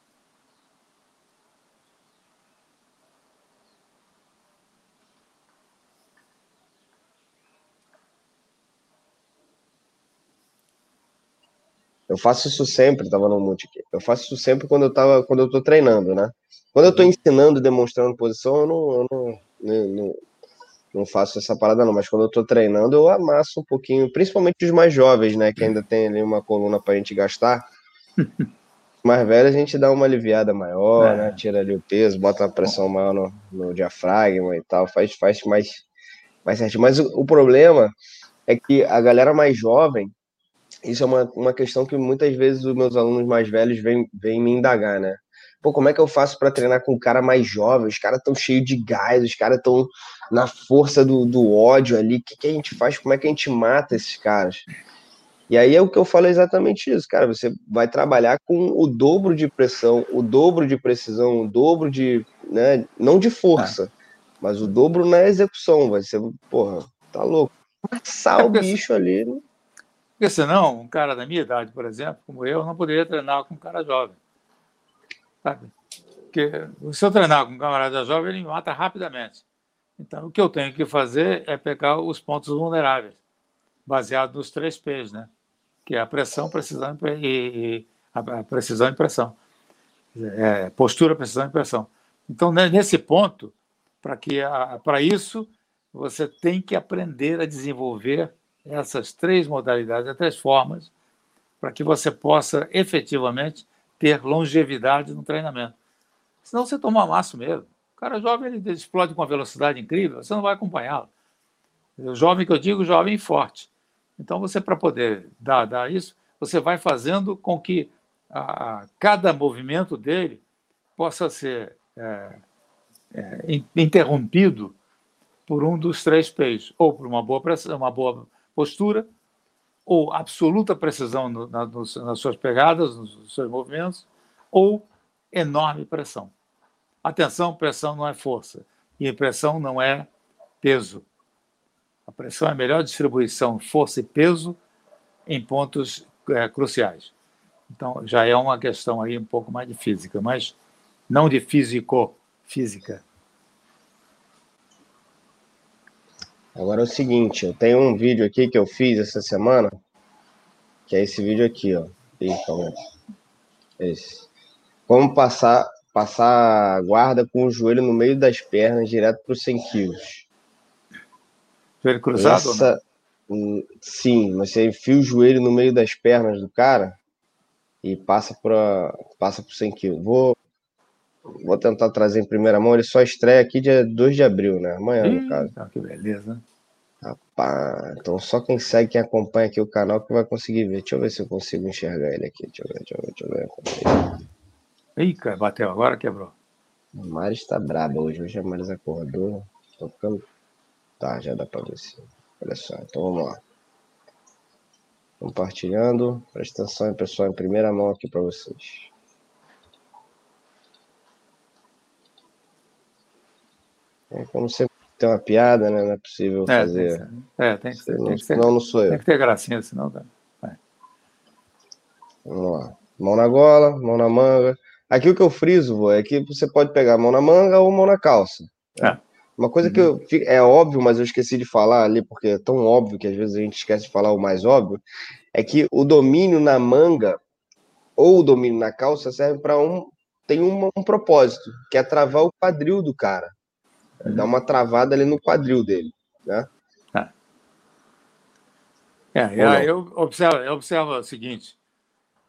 Eu faço isso sempre, estava no mute aqui. Eu faço isso sempre quando eu tava, quando eu tô treinando, né? Quando eu tô ensinando, demonstrando posição, eu não, eu não, não, não, não faço essa parada não, mas quando eu tô treinando, eu amasso um pouquinho, principalmente os mais jovens, né, que ainda tem ali uma coluna pra gente gastar. mais velho a gente dá uma aliviada maior, é. né? Tira ali o peso, bota uma pressão maior no, no diafragma e tal, faz, faz mais, mais certinho. Mas o, o, problema é que a galera mais jovem, isso é uma, uma questão que muitas vezes os meus alunos mais velhos vêm, vêm me indagar, né? Pô, como é que eu faço para treinar com um cara mais jovem? Os caras tão cheios de gás, os caras tão na força do, do ódio ali. O que, que a gente faz? Como é que a gente mata esses caras? E aí é o que eu falo exatamente isso, cara. Você vai trabalhar com o dobro de pressão, o dobro de precisão, o dobro de. Né, não de força, é. mas o dobro na execução. Vai ser, porra, tá louco. Passar o [LAUGHS] bicho ali. Né? Porque senão, um cara da minha idade, por exemplo, como eu, não poderia treinar com um cara jovem. Sabe? Porque se eu treinar com um camarada jovem, ele me mata rapidamente. Então, o que eu tenho que fazer é pegar os pontos vulneráveis, baseado nos três P's, né? que é a pressão, precisão e, e a precisão e pressão. É, postura, precisão e pressão. Então, nesse ponto, para isso você tem que aprender a desenvolver essas três modalidades, essas três formas, para que você possa efetivamente ter longevidade no treinamento. Senão você toma amasso mesmo. O cara jovem ele explode com uma velocidade incrível, você não vai acompanhá-lo. O jovem que eu digo, jovem forte. Então, você, para poder dar, dar, isso, você vai fazendo com que a, a cada movimento dele possa ser é, é, interrompido por um dos três P's, ou por uma boa, pressão, uma boa postura, ou absoluta precisão no, na, nos, nas suas pegadas, nos seus movimentos, ou enorme pressão. Atenção, pressão não é força, e pressão não é peso. A pressão é a melhor distribuição, força e peso em pontos é, cruciais. Então, já é uma questão aí um pouco mais de física, mas não de físico-física. Agora é o seguinte, eu tenho um vídeo aqui que eu fiz essa semana, que é esse vídeo aqui, ó. Esse. Como passar, passar a guarda com o joelho no meio das pernas direto para os 100 quilos. Joelho cruzado? Essa, sim, você enfia o joelho no meio das pernas do cara e passa para passa por 100 quilos. Vou, vou tentar trazer em primeira mão. Ele só estreia aqui dia 2 de abril, né? Amanhã, Ih, no caso. que beleza. Rapaz, então só quem segue, quem acompanha aqui o canal que vai conseguir ver. Deixa eu ver se eu consigo enxergar ele aqui. Deixa eu ver, deixa eu ver, deixa eu ver. Ih, cara, bateu agora, quebrou. O Mari está braba hoje. Hoje a Maris acordou. Tô ficando Tá, já dá para ver se. Olha só, então vamos lá. Compartilhando. Presta atenção, pessoal, em primeira mão aqui para vocês. É, como sempre tem uma piada, né? Não é possível é, fazer. Tem que ser. É, tem que ser. Não, tem que ser. Não, não sou eu. Tem que ter gracinha, senão dá. É. Vamos lá. Mão na gola, mão na manga. Aqui o que eu friso, vô, é que você pode pegar mão na manga ou mão na calça. É. Uma coisa que eu, é óbvio, mas eu esqueci de falar ali, porque é tão óbvio que às vezes a gente esquece de falar o mais óbvio, é que o domínio na manga ou o domínio na calça serve para um. tem um, um, propósito, que é travar o quadril do cara. Uhum. Dar uma travada ali no quadril dele. Né? É, é eu, observo, eu observo o seguinte: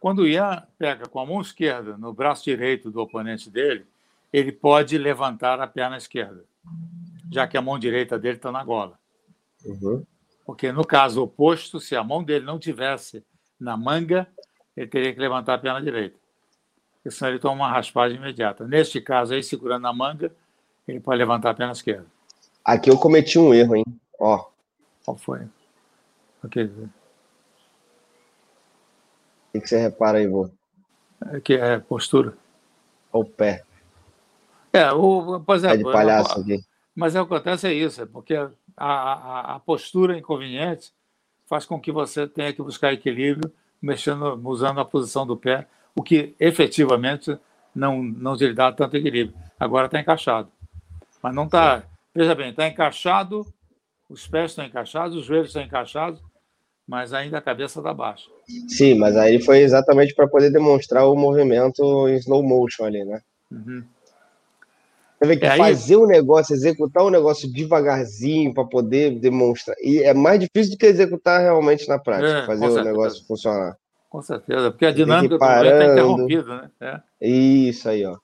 quando o Ian pega com a mão esquerda no braço direito do oponente dele, ele pode levantar a perna esquerda já que a mão direita dele está na gola. Uhum. Porque no caso oposto, se a mão dele não tivesse na manga, ele teria que levantar a perna direita. Porque senão ele toma uma raspagem imediata. Neste caso aí, segurando a manga, ele pode levantar a perna esquerda. Aqui eu cometi um erro, hein? Ó. Qual foi? O que? O que você repara aí, vô? É que é postura. O pé. É, o, por exemplo. É de palhaço aqui. Mas o que acontece é isso, é porque a, a, a, postura inconveniente faz com que você tenha que buscar equilíbrio, mexendo, usando a posição do pé, o que efetivamente não, não te dá tanto equilíbrio. Agora está encaixado. Mas não está. Veja bem, está encaixado, os pés estão encaixados, os joelhos estão encaixados, mas ainda a cabeça está baixa. Sim, mas aí foi exatamente para poder demonstrar o movimento em slow motion ali, né? Uhum. Você vê que é fazer o um negócio, executar o um negócio devagarzinho para poder demonstrar. E é mais difícil do que executar realmente na prática, é, fazer o negócio funcionar. Com certeza, porque a dinâmica do está interrompida, né? É. Isso aí, ó.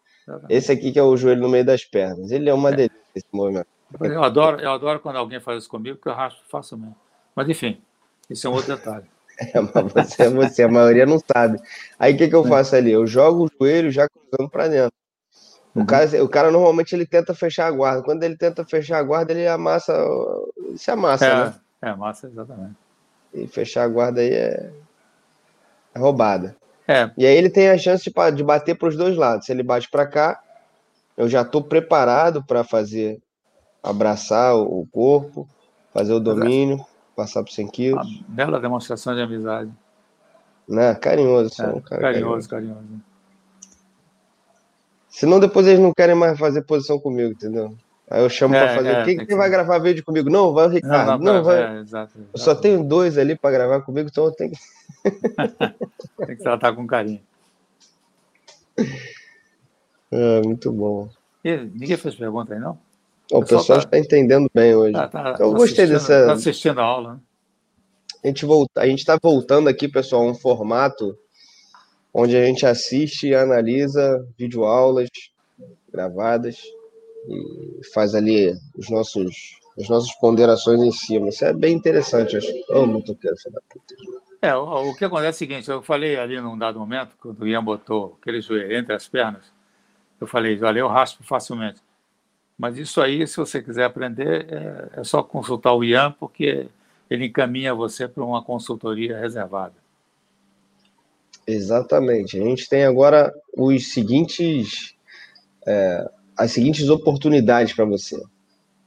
Esse aqui que é o joelho no meio das pernas. Ele é uma é. delícia esse movimento. Eu adoro, eu adoro quando alguém faz isso comigo, porque eu raspo facilmente. Mas enfim, isso é um outro detalhe. [LAUGHS] É, mas você é você, a maioria não sabe. Aí o que, que eu é. faço ali? Eu jogo o joelho já cruzando para dentro. O, uhum. cara, o cara normalmente ele tenta fechar a guarda. Quando ele tenta fechar a guarda, ele amassa. Se amassa, é, né? É, amassa, exatamente. E fechar a guarda aí é, é roubada. É. E aí ele tem a chance de, de bater para os dois lados. Se ele bate para cá, eu já estou preparado para fazer abraçar o corpo, fazer o domínio, passar por 100 quilos. Uma bela demonstração de amizade. Né? Carinhoso. É, um cara carinhoso, carinhoso, carinhoso. Senão depois eles não querem mais fazer posição comigo, entendeu? Aí eu chamo é, para fazer. É, Quem, que vai gravar vídeo comigo? Não, vai o Ricardo. Não, não, não vai. É, exato, exato. Eu só tenho dois ali para gravar comigo, então eu tenho que. [LAUGHS] Tem que tratar com carinho. É, muito bom. E, ninguém fez pergunta aí, não? O pessoal está tá entendendo bem hoje. Tá, tá, eu gostei dessa. Está assistindo a aula. Né? A gente volta, a gente está voltando aqui, pessoal, a um formato onde a gente assiste e analisa videoaulas gravadas e faz ali os nossos, as nossas ponderações em cima. Isso é bem interessante, acho. Oh, muito quero puta. É, o, o, que acontece é o seguinte, eu falei ali num dado momento, quando o Ian botou aquele joelho entre as pernas, eu falei, olha, eu raspo facilmente. Mas isso aí, se você quiser aprender, é, é só consultar o Ian, porque ele encaminha você para uma consultoria reservada. Exatamente. A gente tem agora os seguintes, é, as seguintes oportunidades para você.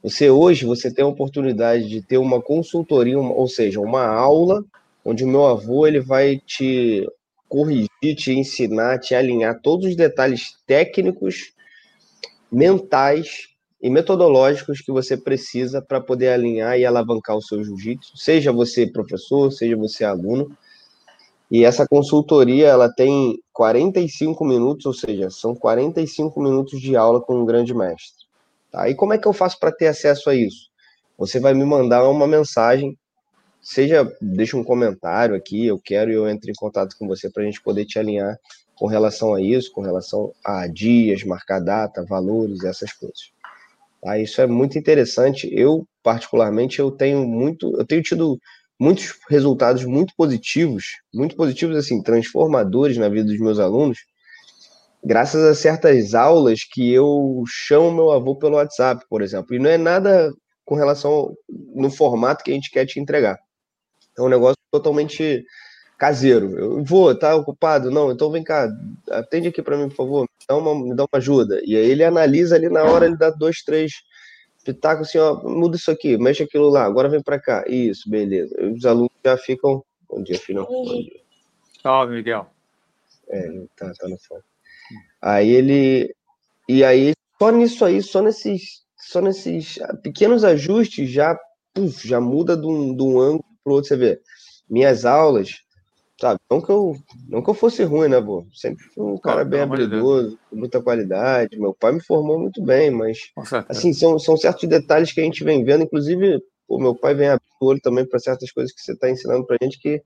Você hoje você tem a oportunidade de ter uma consultoria, uma, ou seja, uma aula onde o meu avô ele vai te corrigir, te ensinar, te alinhar todos os detalhes técnicos, mentais e metodológicos que você precisa para poder alinhar e alavancar o seu jiu-jitsu, seja você professor, seja você aluno. E essa consultoria, ela tem 45 minutos, ou seja, são 45 minutos de aula com um grande mestre. Tá? E como é que eu faço para ter acesso a isso? Você vai me mandar uma mensagem, seja deixa um comentário aqui, eu quero e eu entro em contato com você para a gente poder te alinhar com relação a isso, com relação a dias, marcar data, valores, essas coisas. Tá? Isso é muito interessante. Eu, particularmente, eu tenho muito, eu tenho tido muitos resultados muito positivos, muito positivos, assim, transformadores na vida dos meus alunos, graças a certas aulas que eu chamo meu avô pelo WhatsApp, por exemplo. E não é nada com relação no formato que a gente quer te entregar. É um negócio totalmente caseiro. Eu vou, tá ocupado? Não, então vem cá, atende aqui para mim, por favor, me dá, uma, me dá uma ajuda. E aí ele analisa ali na hora, ele dá dois, três pitacos assim, ó, muda isso aqui, mexe aquilo lá, agora vem para cá. Isso, beleza. E os alunos já ficam. Bom dia, filhão. Bom dia. Salve, Miguel. É, tá, tá no fone. Aí ele. E aí, só nisso aí, só nesses, só nesses pequenos ajustes, já, já muda de um, de um ângulo pro outro. Você vê, minhas aulas, Sabe? Não que eu, não que eu fosse ruim, né, vô? Sempre fui um cara bem habilidoso, com muita qualidade. Meu pai me formou muito bem, mas assim, são, são certos detalhes que a gente vem vendo, inclusive o meu pai vem abrir o olho também para certas coisas que você está ensinando para a gente que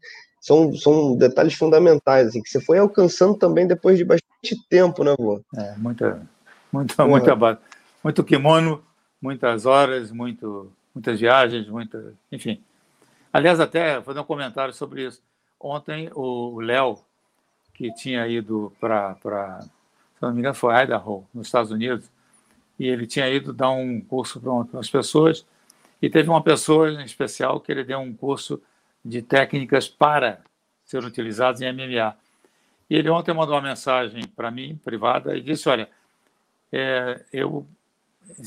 são, são detalhes fundamentais, assim, que você foi alcançando também depois de bastante tempo, né, vô? É, muita, muita, muita, muito kimono, muitas horas, muito, muitas viagens, muita, enfim. Aliás, até fazer um comentário sobre isso. Ontem o Léo, que tinha ido para, se não me engano, foi Idaho, nos Estados Unidos, e ele tinha ido dar um curso para as pessoas, e teve uma pessoa em especial que ele deu um curso de técnicas para ser utilizadas em MMA. E ele ontem mandou uma mensagem para mim, privada, e disse: Olha, é, eu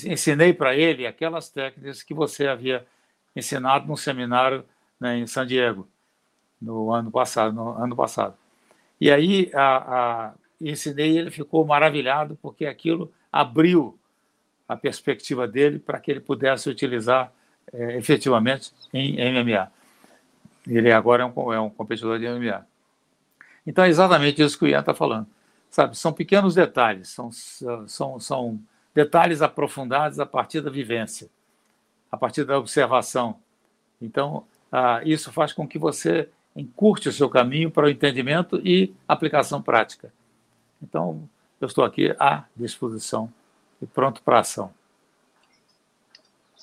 ensinei para ele aquelas técnicas que você havia ensinado no seminário né, em San Diego no ano passado. No ano passado. E aí a, a, ensinei ele ficou maravilhado porque aquilo abriu a perspectiva dele para que ele pudesse utilizar é, efetivamente em MMA. Ele agora é um, é um competidor de MMA. Então é exatamente isso que o Ian está falando. Sabe, são pequenos detalhes, são, são, são detalhes aprofundados a partir da vivência, a partir da observação. Então, ah, isso faz com que você encurte o seu caminho para o entendimento e aplicação prática. Então, eu estou aqui à disposição e pronto para ação.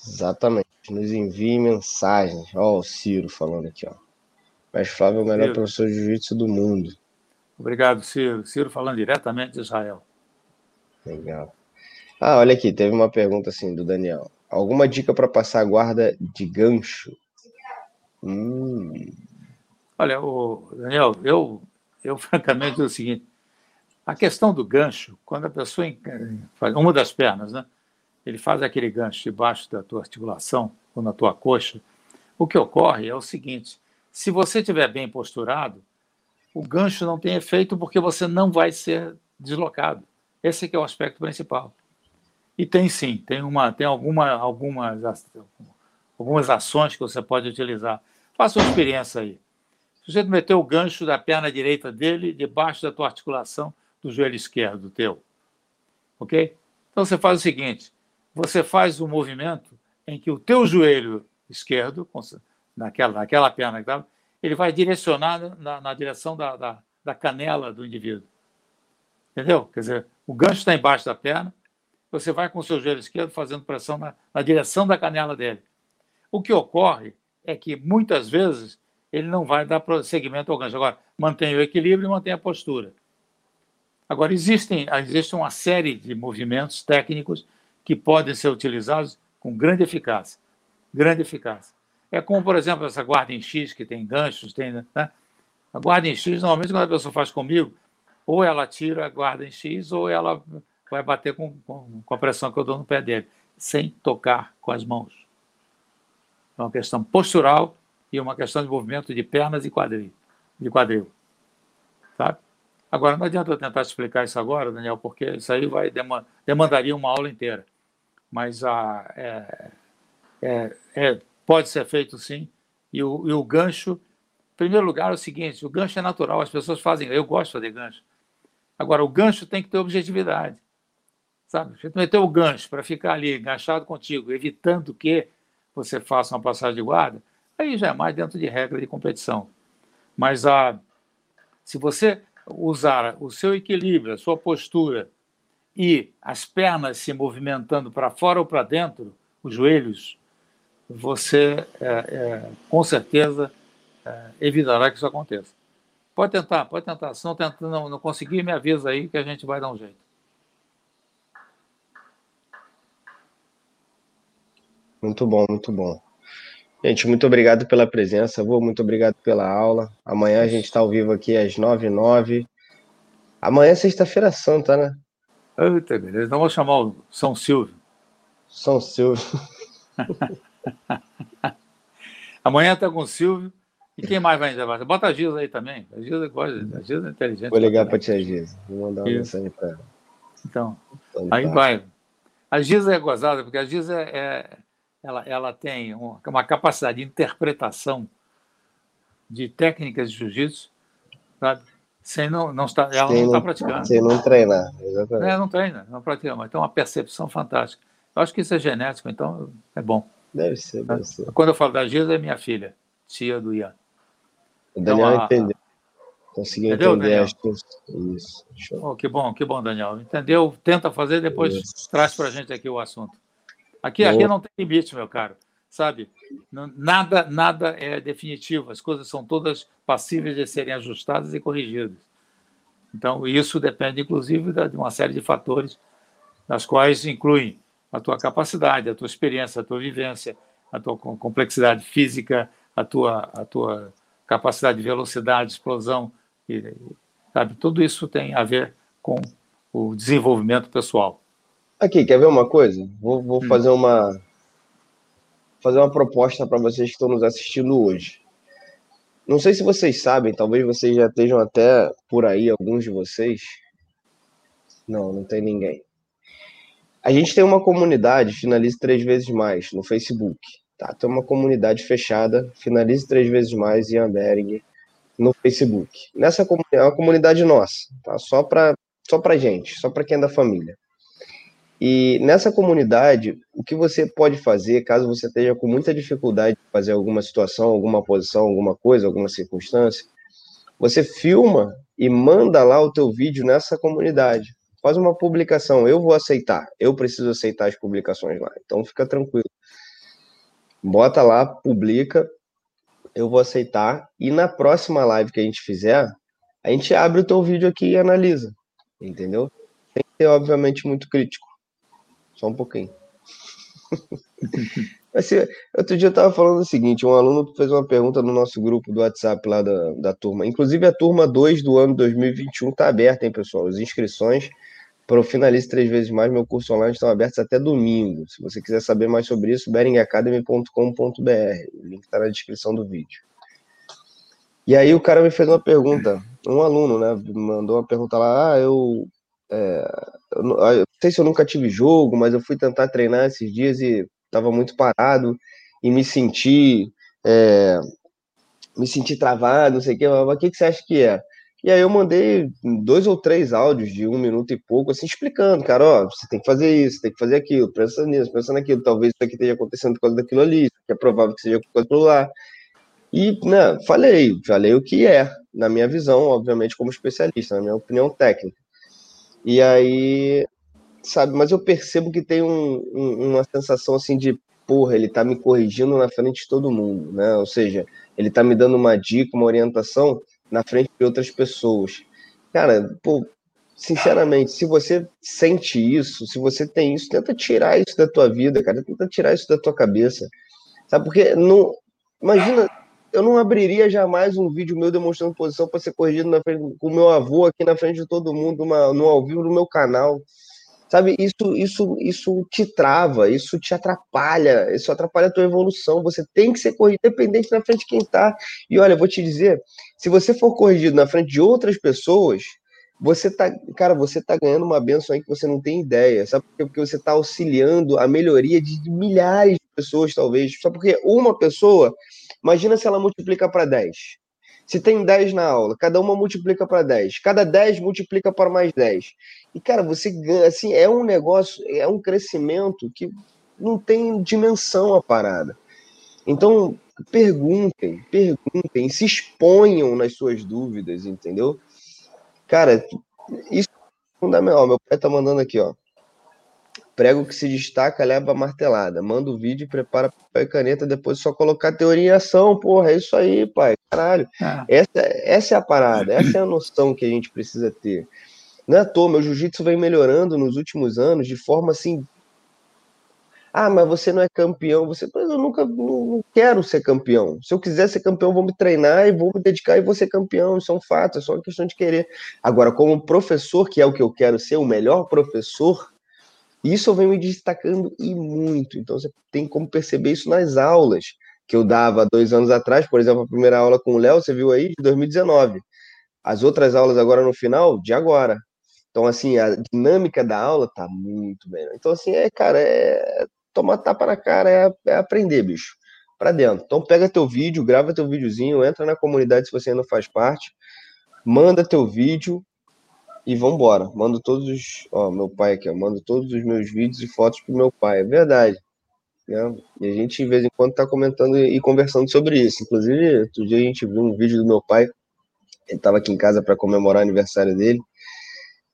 Exatamente. Nos envie mensagens. Ó, o Ciro falando aqui, ó. Mas Flávio é o melhor Ciro. professor de jiu-jitsu do mundo. Obrigado, Ciro. Ciro falando diretamente de Israel. Legal. Ah, olha aqui, teve uma pergunta assim do Daniel. Alguma dica para passar a guarda de gancho? Hum. Olha, o Daniel, eu, eu [LAUGHS] francamente digo o seguinte: a questão do gancho, quando a pessoa faz uma das pernas, né? Ele faz aquele gancho debaixo da tua articulação ou na tua coxa. O que ocorre é o seguinte: se você estiver bem posturado, o gancho não tem efeito porque você não vai ser deslocado. Esse é, o aspecto principal. E tem sim, tem, uma, tem alguma, algumas, algumas ações que você pode utilizar. Faça uma experiência aí. Se você meter o gancho da perna direita dele debaixo da tua articulação do joelho esquerdo teu, ok? Então você faz o seguinte: você faz um movimento em que o teu joelho esquerdo naquela, naquela perna que estava, ele vai direcionar na, na direção da, da, da, canela do indivíduo. Entendeu? Quer dizer, o gancho está embaixo da perna, você vai com o seu joelho esquerdo fazendo pressão na, na direção da canela dele. O que ocorre é que muitas vezes ele não vai dar prosseguimento ao gancho. Agora, mantém o equilíbrio e mantém a postura. Agora, existem, existe uma série de movimentos técnicos que podem ser utilizados com grande eficácia. Grande eficácia. É como, por exemplo, essa guarda em X, que tem ganchos, tem. Né? A guarda em X, normalmente, quando a pessoa faz comigo, ou ela tira a guarda em X, ou ela vai bater com, com, com a pressão que eu dou no pé dele, sem tocar com as mãos. É uma questão postural e uma questão de movimento de pernas e quadril. De quadril. Sabe? Agora, não adianta eu tentar explicar isso agora, Daniel, porque isso aí vai demandaria uma aula inteira. Mas a, ah, é, é, é Pode ser feito sim. E o, e o gancho, em primeiro lugar, é o seguinte: o gancho é natural, as pessoas fazem, eu gosto de fazer gancho. Agora, o gancho tem que ter objetividade. Sabe? Você meteu o gancho para ficar ali enganchado contigo, evitando que você faça uma passagem de guarda, aí já é mais dentro de regra de competição. Mas a, se você usar o seu equilíbrio, a sua postura e as pernas se movimentando para fora ou para dentro, os joelhos você, é, é, com certeza, é, evitará que isso aconteça. Pode tentar, pode tentar. Se não, tenta, não, não conseguir, me avisa aí que a gente vai dar um jeito. Muito bom, muito bom. Gente, muito obrigado pela presença, Vou, muito obrigado pela aula. Amanhã a gente está ao vivo aqui às 9 h 09 Amanhã é sexta-feira santa, né? Eita, beleza. Então vou chamar o São Silvio. São Silvio. [LAUGHS] Amanhã está com o Silvio. E quem mais vai levar? Bota a Gisa aí também. A Gisa gosta, a Gisa é inteligente. Vou ligar para a tia Gisa. Vou mandar uma Isso. mensagem para ela. Então, então aí tá. vai. A Gisa é gozada, porque a Gisa é, é ela, ela tem uma capacidade de interpretação de técnicas de jiu-jitsu, sabe? Sem não, não estar, ela sem não está praticando. Sem não treinar, exatamente. É, não treina, não pratica, mas tem uma percepção fantástica. Eu acho que isso é genético, então é bom. Deve ser, deve ser. Quando eu falo da Giza, é minha filha, tia do Ian. O Daniel então, entendeu. Conseguiu entendeu, entender Daniel? Isso. Oh, que bom, que bom, Daniel. Entendeu? Tenta fazer, depois isso. traz para a gente aqui o assunto. Aqui, aqui não tem limite, meu caro. Sabe? Nada, nada é definitivo. As coisas são todas passíveis de serem ajustadas e corrigidas. Então, isso depende, inclusive, de uma série de fatores, das quais incluem a tua capacidade, a tua experiência, a tua vivência, a tua complexidade física, a tua, a tua capacidade de velocidade, explosão, e, sabe? Tudo isso tem a ver com o desenvolvimento pessoal. Aqui, quer ver uma coisa? Vou, vou hum. fazer uma fazer uma proposta para vocês que estão nos assistindo hoje. Não sei se vocês sabem, talvez vocês já estejam até por aí, alguns de vocês. Não, não tem ninguém. A gente tem uma comunidade, finalize três vezes mais, no Facebook. Tá? Tem uma comunidade fechada, finalize três vezes mais, Ian Bering, no Facebook. Nessa comunidade, é uma comunidade nossa, tá? só para só pra gente, só para quem é da família. E nessa comunidade, o que você pode fazer, caso você esteja com muita dificuldade de fazer alguma situação, alguma posição, alguma coisa, alguma circunstância, você filma e manda lá o teu vídeo nessa comunidade. Faz uma publicação, eu vou aceitar, eu preciso aceitar as publicações lá, então fica tranquilo. Bota lá, publica, eu vou aceitar, e na próxima live que a gente fizer, a gente abre o teu vídeo aqui e analisa, entendeu? Tem que ser, obviamente, muito crítico. Só um pouquinho. [LAUGHS] Mas, outro dia eu estava falando o seguinte: um aluno fez uma pergunta no nosso grupo do WhatsApp lá da, da turma. Inclusive, a turma 2 do ano 2021 está aberta, hein, pessoal? As inscrições para o Finalize Três Vezes Mais, meu curso online, estão abertas até domingo. Se você quiser saber mais sobre isso, beringacademy.com.br. O link está na descrição do vídeo. E aí o cara me fez uma pergunta, um aluno, né? Mandou uma pergunta lá, ah, eu é, sei se eu nunca tive jogo, mas eu fui tentar treinar esses dias e estava muito parado e me senti é, me senti travado, não sei o que, mas o que, que você acha que é? E aí eu mandei dois ou três áudios de um minuto e pouco, assim, explicando, cara, ó, você tem que fazer isso, tem que fazer aquilo, pensa nisso, pensa naquilo, talvez isso aqui esteja acontecendo por causa daquilo ali, que é provável que seja por causa daquilo lá. E, né, falei, falei o que é, na minha visão, obviamente, como especialista, na minha opinião técnica. E aí, sabe, mas eu percebo que tem um, um, uma sensação assim de, porra, ele tá me corrigindo na frente de todo mundo, né? Ou seja, ele tá me dando uma dica, uma orientação na frente de outras pessoas. Cara, pô, sinceramente, se você sente isso, se você tem isso, tenta tirar isso da tua vida, cara, tenta tirar isso da tua cabeça. Sabe? Porque não imagina eu não abriria jamais um vídeo meu demonstrando posição para ser corrigido frente, com o meu avô aqui na frente de todo mundo, uma, no ao vivo no meu canal. Sabe, isso, isso, isso te trava, isso te atrapalha, isso atrapalha a tua evolução. Você tem que ser corrigido, independente na frente de quem está. E olha, eu vou te dizer, se você for corrigido na frente de outras pessoas, você tá, cara, você tá ganhando uma benção aí que você não tem ideia, sabe? Porque, porque você tá auxiliando a melhoria de milhares de pessoas, talvez. Só porque uma pessoa Imagina se ela multiplica para 10. Se tem 10 na aula, cada uma multiplica para 10. Cada 10 multiplica para mais 10. E, cara, você ganha, assim, é um negócio, é um crescimento que não tem dimensão a parada. Então, perguntem, perguntem, se exponham nas suas dúvidas, entendeu? Cara, isso é fundamental. Meu pai tá mandando aqui, ó. Prego que se destaca, leva a martelada. Manda o vídeo, prepara papel e caneta, depois só colocar teoria em ação. Porra, é isso aí, pai. Caralho. Ah. Essa, essa é a parada, essa é a noção que a gente precisa ter. Não é à toa, meu jiu-jitsu vem melhorando nos últimos anos de forma assim. Ah, mas você não é campeão. Você, mas eu nunca não, não quero ser campeão. Se eu quiser ser campeão, vou me treinar e vou me dedicar e vou ser campeão. Isso é um fato, é só uma questão de querer. Agora, como professor, que é o que eu quero ser, o melhor professor, isso venho me destacando e muito. Então você tem como perceber isso nas aulas que eu dava dois anos atrás, por exemplo, a primeira aula com o Léo, você viu aí, de 2019. As outras aulas agora no final, de agora. Então, assim, a dinâmica da aula tá muito bem. Então, assim, é, cara, é tomar tapa na cara, é, é aprender, bicho, para dentro. Então, pega teu vídeo, grava teu videozinho, entra na comunidade se você ainda faz parte, manda teu vídeo, e vambora. Mando todos os. Ó, meu pai aqui, ó, mando todos os meus vídeos e fotos pro meu pai. É verdade. Né? E a gente, de vez em quando, tá comentando e conversando sobre isso. Inclusive, outro dia a gente viu um vídeo do meu pai. Ele tava aqui em casa para comemorar o aniversário dele.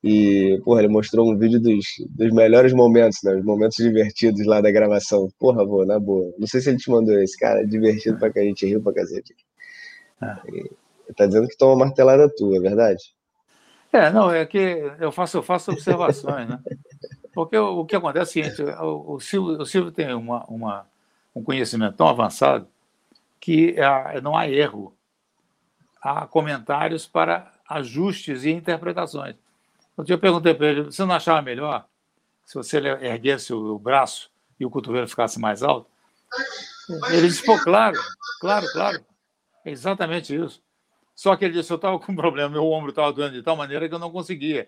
E, porra, ele mostrou um vídeo dos, dos melhores momentos, né? Os momentos divertidos lá da gravação. Porra, vô, na boa. Não sei se ele te mandou esse, cara. Divertido pra que a gente riu pra cacete. Ah. Tá dizendo que toma martelada tua, é verdade? É, não, é que eu faço, eu faço observações, né? Porque o, o que acontece é o seguinte, o, o, Silvio, o Silvio tem uma, uma, um conhecimento tão avançado que é, não há erro. Há comentários para ajustes e interpretações. Um dia eu perguntei para ele, você não achava melhor se você erguesse o braço e o cotovelo ficasse mais alto? Ele disse, pô, claro, claro, claro. É exatamente isso. Só que ele disse, eu estava com um problema, meu ombro estava doendo de tal maneira que eu não conseguia.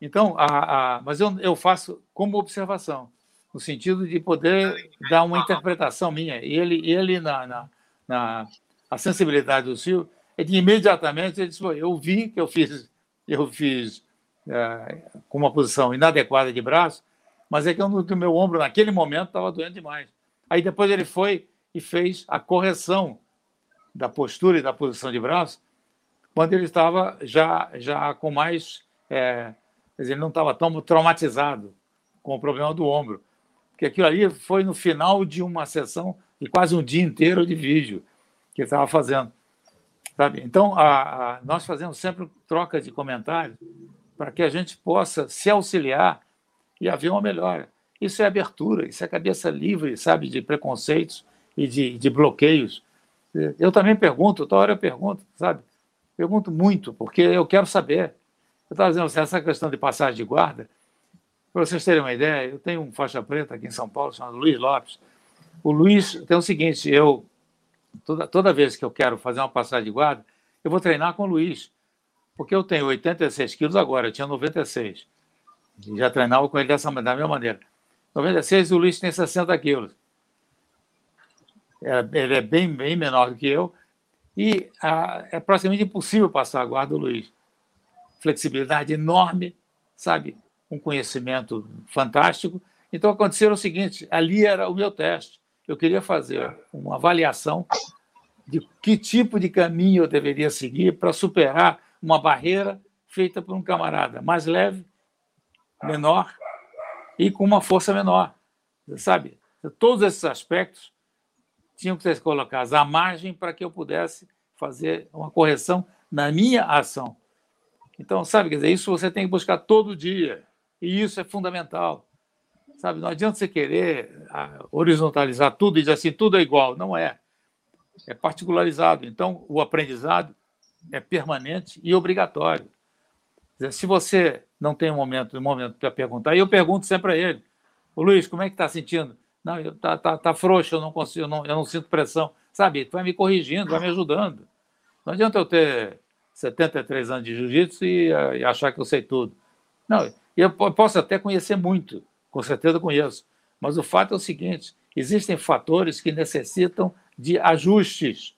Então, a, a, mas eu, eu faço como observação, no sentido de poder dar uma interpretação minha. E ele, ele na, na, na a sensibilidade do Silvio, ele imediatamente ele disse, eu vi que eu fiz, eu fiz é, com uma posição inadequada de braço, mas é que o meu ombro, naquele momento, estava doendo demais. Aí depois ele foi e fez a correção da postura e da posição de braço, quando ele estava já, já com mais. É, ele não estava tão traumatizado com o problema do ombro. Porque aquilo ali foi no final de uma sessão de quase um dia inteiro de vídeo que ele estava fazendo. Sabe? Então, a, a, nós fazemos sempre troca de comentários para que a gente possa se auxiliar e haver uma melhora. Isso é abertura, isso é cabeça livre, sabe, de preconceitos e de, de bloqueios. Eu também pergunto, toda hora eu pergunto, sabe? Pergunto muito, porque eu quero saber. Eu estava dizendo assim, essa questão de passagem de guarda, para vocês terem uma ideia, eu tenho um faixa preta aqui em São Paulo chamado Luiz Lopes. O Luiz tem o seguinte, eu toda, toda vez que eu quero fazer uma passagem de guarda, eu vou treinar com o Luiz, porque eu tenho 86 quilos agora, eu tinha 96. E já treinava com ele dessa, da mesma maneira. 96 e o Luiz tem 60 quilos. É, ele é bem, bem menor do que eu, e a, é praticamente impossível passar a guarda do Luiz. Flexibilidade enorme, sabe? Um conhecimento fantástico. Então aconteceu o seguinte: ali era o meu teste. Eu queria fazer uma avaliação de que tipo de caminho eu deveria seguir para superar uma barreira feita por um camarada mais leve, menor e com uma força menor. Sabe? Todos esses aspectos tinham que ser colocados à margem para que eu pudesse fazer uma correção na minha ação. Então, sabe, quer dizer, isso você tem que buscar todo dia, e isso é fundamental. Sabe, não adianta você querer ah, horizontalizar tudo e dizer assim, tudo é igual. Não é. É particularizado. Então, o aprendizado é permanente e obrigatório. Dizer, se você não tem um momento, um momento para perguntar, e eu pergunto sempre a ele, o Luiz, como é que está sentindo? Não, eu, tá, tá, tá frouxo, eu não consigo, eu não, eu não sinto pressão. Sabe, tu vai me corrigindo, vai me ajudando. Não adianta eu ter 73 anos de jiu-jitsu e, e, achar que eu sei tudo. Não, eu posso até conhecer muito, com certeza conheço. Mas o fato é o seguinte: existem fatores que necessitam de ajustes.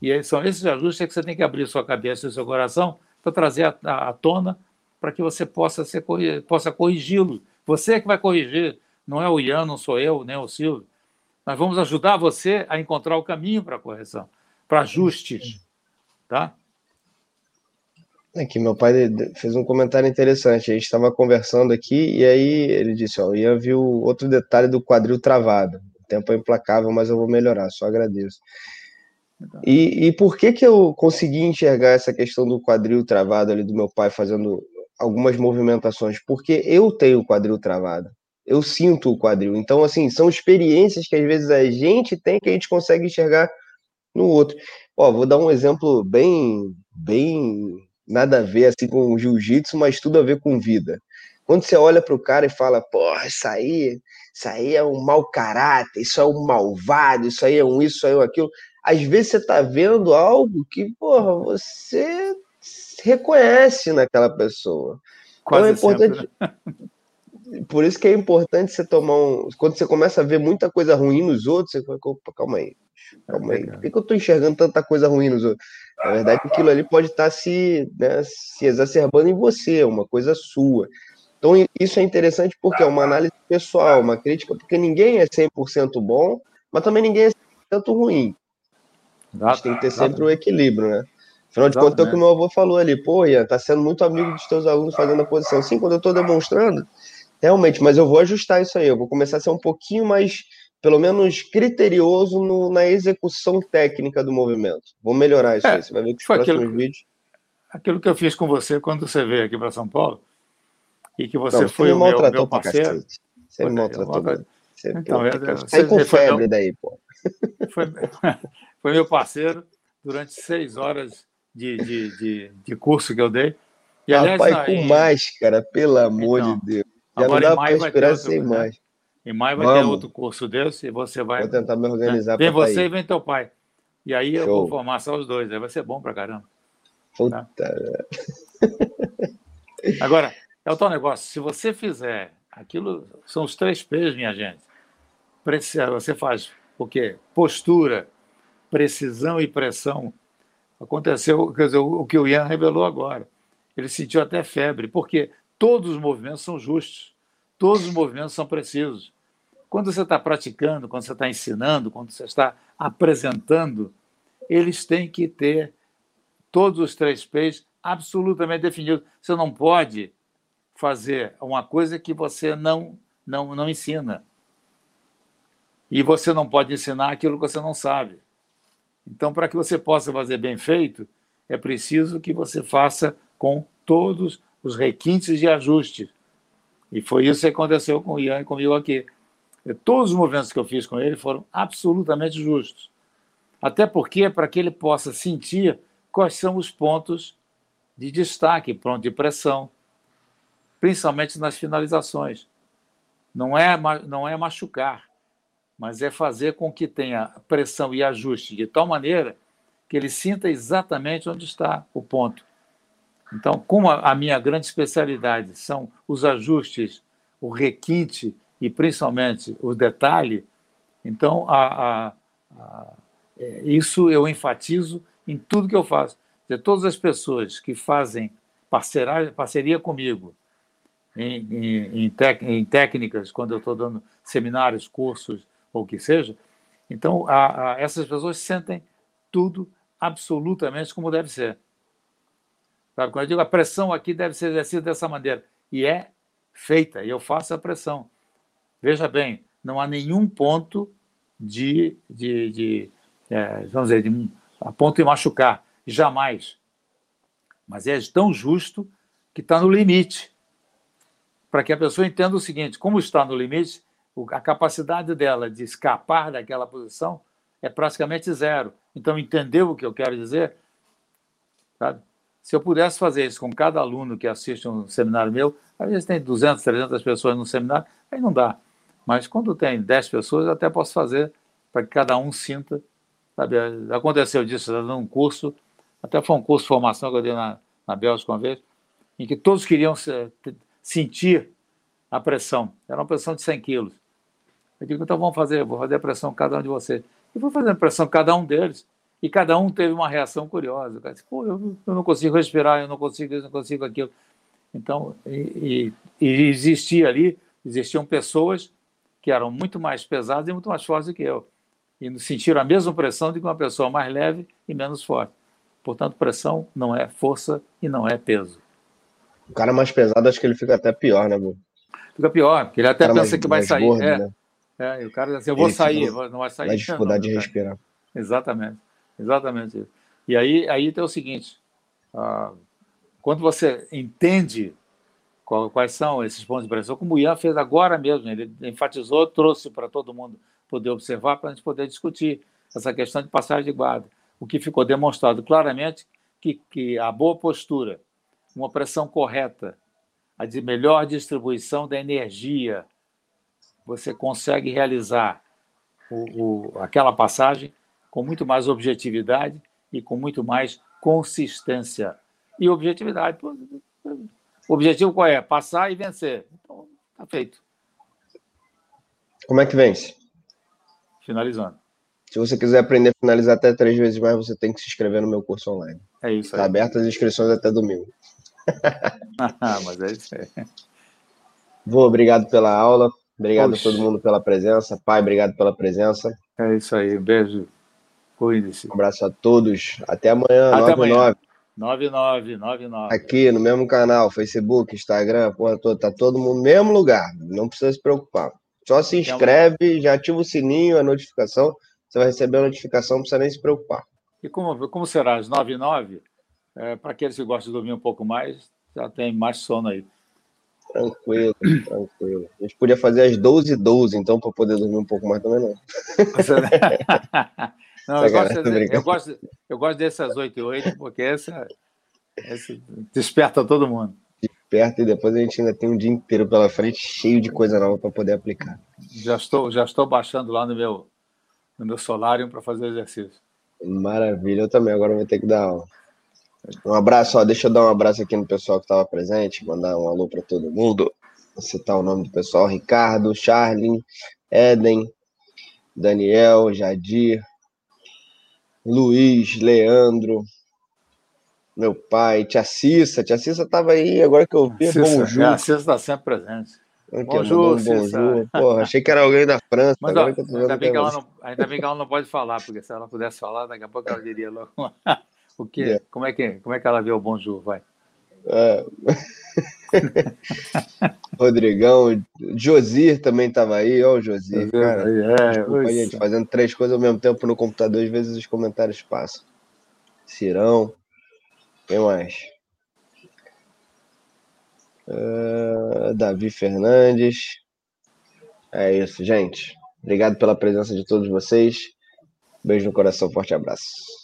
E são esses ajustes que você tem que abrir sua cabeça e seu coração para trazer à tona para que você possa, ser, possa corrigi-lo. Você é que vai corrigir, não é o Ian, não sou eu, nem o Silvio. Nós vamos ajudar você a encontrar o caminho para correção, para ajustes. Tá? Aqui, meu pai fez um comentário interessante. A gente estava conversando aqui e aí ele disse: Ó, o Ian viu outro detalhe do quadril travado. O tempo é implacável, mas eu vou melhorar, só agradeço. E, e por que que eu consegui enxergar essa questão do quadril travado ali do meu pai fazendo algumas movimentações? Porque eu tenho o quadril travado eu sinto o quadril. Então, assim, são experiências que às vezes a gente tem que a gente consegue enxergar no outro. Ó, vou dar um exemplo bem, bem nada a ver assim com jiu-jitsu, mas tudo a ver com vida. Quando você olha para o cara e fala, porra, isso aí, isso aí é um mau caráter, isso é um malvado, isso aí é um isso, isso aí é um aquilo. Às vezes você está vendo algo que, porra, você reconhece naquela pessoa. Quase então é importante. Sempre, né? [LAUGHS] por isso que é importante você tomar um. Quando você começa a ver muita coisa ruim nos outros, você fala, opa, calma aí, calma aí. Por que, que eu estou enxergando tanta coisa ruim nos outros? Na verdade, aquilo ali pode estar tá se, né, se exacerbando em você, é uma coisa sua. Então, isso é interessante porque é uma análise pessoal, uma crítica, porque ninguém é 100% bom, mas também ninguém é 100% ruim. A gente tem que ter sempre um equilíbrio, né? Afinal de contas, é o que o meu avô falou ali, pô, Ian, tá sendo muito amigo dos teus alunos fazendo a posição. Sim, quando eu estou demonstrando, Realmente, mas eu vou ajustar isso aí. Eu vou começar a ser um pouquinho mais, pelo menos, criterioso no, na execução técnica do movimento. Vou melhorar isso é, aí. Você vai ver que os próximos aquilo, vídeos. Aquilo que eu fiz com você quando você veio aqui para São Paulo e que você Não, foi o meu, meu parceiro. Você me maltratou. Você, então, eu, sai com febre daí, pô. Foi, [LAUGHS] foi meu parceiro durante seis horas de, de, de, de curso que eu dei. E, aliás, Rapaz, com em... máscara, pelo amor então, de Deus. Já Agora, não dá para esperar sem outro, mais. Em maio vai Vamos. ter outro curso desse e você vai. Vou tentar me organizar Vem você ir. e vem teu pai. E aí Show. eu vou formar só os dois. Aí vai ser bom pra caramba. Puta. Tá? Agora, é o tal negócio. Se você fizer aquilo, são os três P's, minha gente. Você faz o quê? Postura, precisão e pressão. Aconteceu quer dizer, o que o Ian revelou agora. Ele sentiu até febre. Por quê? todos os movimentos são justos, Todos os movimentos são precisos. Quando você está praticando, quando você está ensinando, quando você está apresentando, eles têm que ter todos os três P's absolutamente definidos. Você não pode fazer uma coisa que você não, não, não ensina. E você não pode ensinar aquilo que você não sabe. Então, para que você possa fazer bem feito, é preciso que você faça com todos os requintes de ajuste. E foi isso que aconteceu com o Ian e comigo aqui. Todos os movimentos que eu fiz com ele foram absolutamente justos. Até porque é para que ele possa sentir quais são os pontos de destaque, ponto de pressão, principalmente nas finalizações. Não é, não é machucar, mas é fazer com que tenha pressão e ajuste de tal maneira que ele sinta exatamente onde está o ponto. Então, como a minha grande especialidade são os ajustes, o requinte e principalmente o detalhe, então a, a, a, é, isso eu enfatizo em tudo que eu faço. De todas as pessoas que fazem parceria, parceria comigo em, em, em, tec, em técnicas, quando eu estou dando seminários, cursos, ou o que seja, então essas pessoas sentem tudo absolutamente como deve ser. Sabe? Quando eu digo a pressão aqui deve ser exercida dessa maneira, e é feita, e eu faço a pressão. Veja bem, não há nenhum ponto de, de, de é, vamos dizer, de, a ponto de machucar, jamais. Mas é tão justo que está no limite. Para que a pessoa entenda o seguinte: como está no limite, a capacidade dela de escapar daquela posição é praticamente zero. Então, entendeu o que eu quero dizer? Sabe? Se eu pudesse fazer isso com cada aluno que assiste um seminário meu, às vezes tem 200, 300 pessoas no seminário, aí não dá. Mas quando tem 10 pessoas, eu até posso fazer para que cada um sinta. Sabe? Aconteceu disso dando um curso, até foi um curso de formação que eu dei na, na Bélgica uma vez, em que todos queriam se, sentir a pressão. Era uma pressão de 100 quilos. Eu digo, então vamos fazer, vou fazer a pressão cada um de vocês. E vou fazer a pressão cada um deles. E cada um teve uma reação curiosa. O cara disse, Pô, eu, eu, não consigo respirar, eu não consigo isso, não consigo aquilo. Então, e, e, e existia ali, existiam pessoas que eram muito mais pesadas e muito mais fortes do que eu. E sentiram a mesma pressão de que uma pessoa mais leve e menos forte. Portanto, pressão não é força e não é peso. O cara mais pesado, acho que ele fica até pior, né, Bu? Fica pior, porque ele até pensa mais, que vai sair. Gordo, é, né? É, e o cara diz assim, eu vou ele sair, não vai sair. Vai dificuldade não, de respirar. Exatamente. Exatamente isso. E aí, aí tem o seguinte: ah, quando você entende qual, quais são esses pontos de pressão, como o Ian fez agora mesmo, ele enfatizou, trouxe para todo mundo poder observar, para a gente poder discutir essa questão de passagem de guarda. O que ficou demonstrado claramente que, que a boa postura, uma pressão correta, a de melhor distribuição da energia, você consegue realizar o, o, aquela passagem com muito mais objetividade e com muito mais consistência. E objetividade. O objetivo qual é? Passar e vencer. Então, está feito. Como é que vence? Finalizando. Se você quiser aprender a finalizar até três vezes mais, você tem que se inscrever no meu curso online. É isso Está aberto as inscrições até domingo. [LAUGHS] Mas é isso aí. Vou, obrigado pela aula. Obrigado Poxa. a todo mundo pela presença. Pai, obrigado pela presença. É isso aí. Beijo. Cuide-se. Um abraço a todos. Até amanhã, Até 9 amanhã. 99, 99. Aqui no mesmo canal, Facebook, Instagram, porra toda, tá todo mundo no mesmo lugar. Não precisa se preocupar. Só se inscreve, já ativa o sininho, a notificação. Você vai receber a notificação, não precisa nem se preocupar. E como, como será? Às 9 e 9? É, Para aqueles que gostam de dormir um pouco mais, já tem mais sono aí. Tranquilo, tranquilo. A gente podia fazer às 12 e 12, então, para poder dormir um pouco mais também não. [LAUGHS] Não, eu, gosto, eu, gosto, eu gosto dessas 8 e 8, porque essa, essa desperta todo mundo. Desperta e depois a gente ainda tem um dia inteiro pela frente cheio de coisa nova para poder aplicar. Já estou, já estou baixando lá no meu, no meu Solarium para fazer exercício. Maravilha, eu também agora vou ter que dar aula. Um abraço, ó, deixa eu dar um abraço aqui no pessoal que estava presente, mandar um alô para todo mundo. Vou citar o nome do pessoal: Ricardo, Charlin, Eden, Daniel, Jadir, Luiz, Leandro, meu pai, tia Cissa. Tia Cissa estava aí, agora que eu vi, Cissa, bom Ju. A Cissa está sempre presente. bonjour, um bonjour. Porra, achei que era alguém da França. Mas, ó, ainda, bem que ela não, ainda bem que ela não pode falar, porque se ela pudesse falar, daqui a pouco ela diria logo [LAUGHS] o quê? Yeah. Como, é que, como é que ela vê o bonjour? Vai. É. [LAUGHS] Rodrigão, Josir também estava aí, ó, o Josir, cara. É, desculpa, gente, fazendo três coisas ao mesmo tempo no computador, às vezes os comentários passam. Cirão, quem mais? Uh, Davi Fernandes. É isso, gente. Obrigado pela presença de todos vocês. Beijo no coração, forte abraço.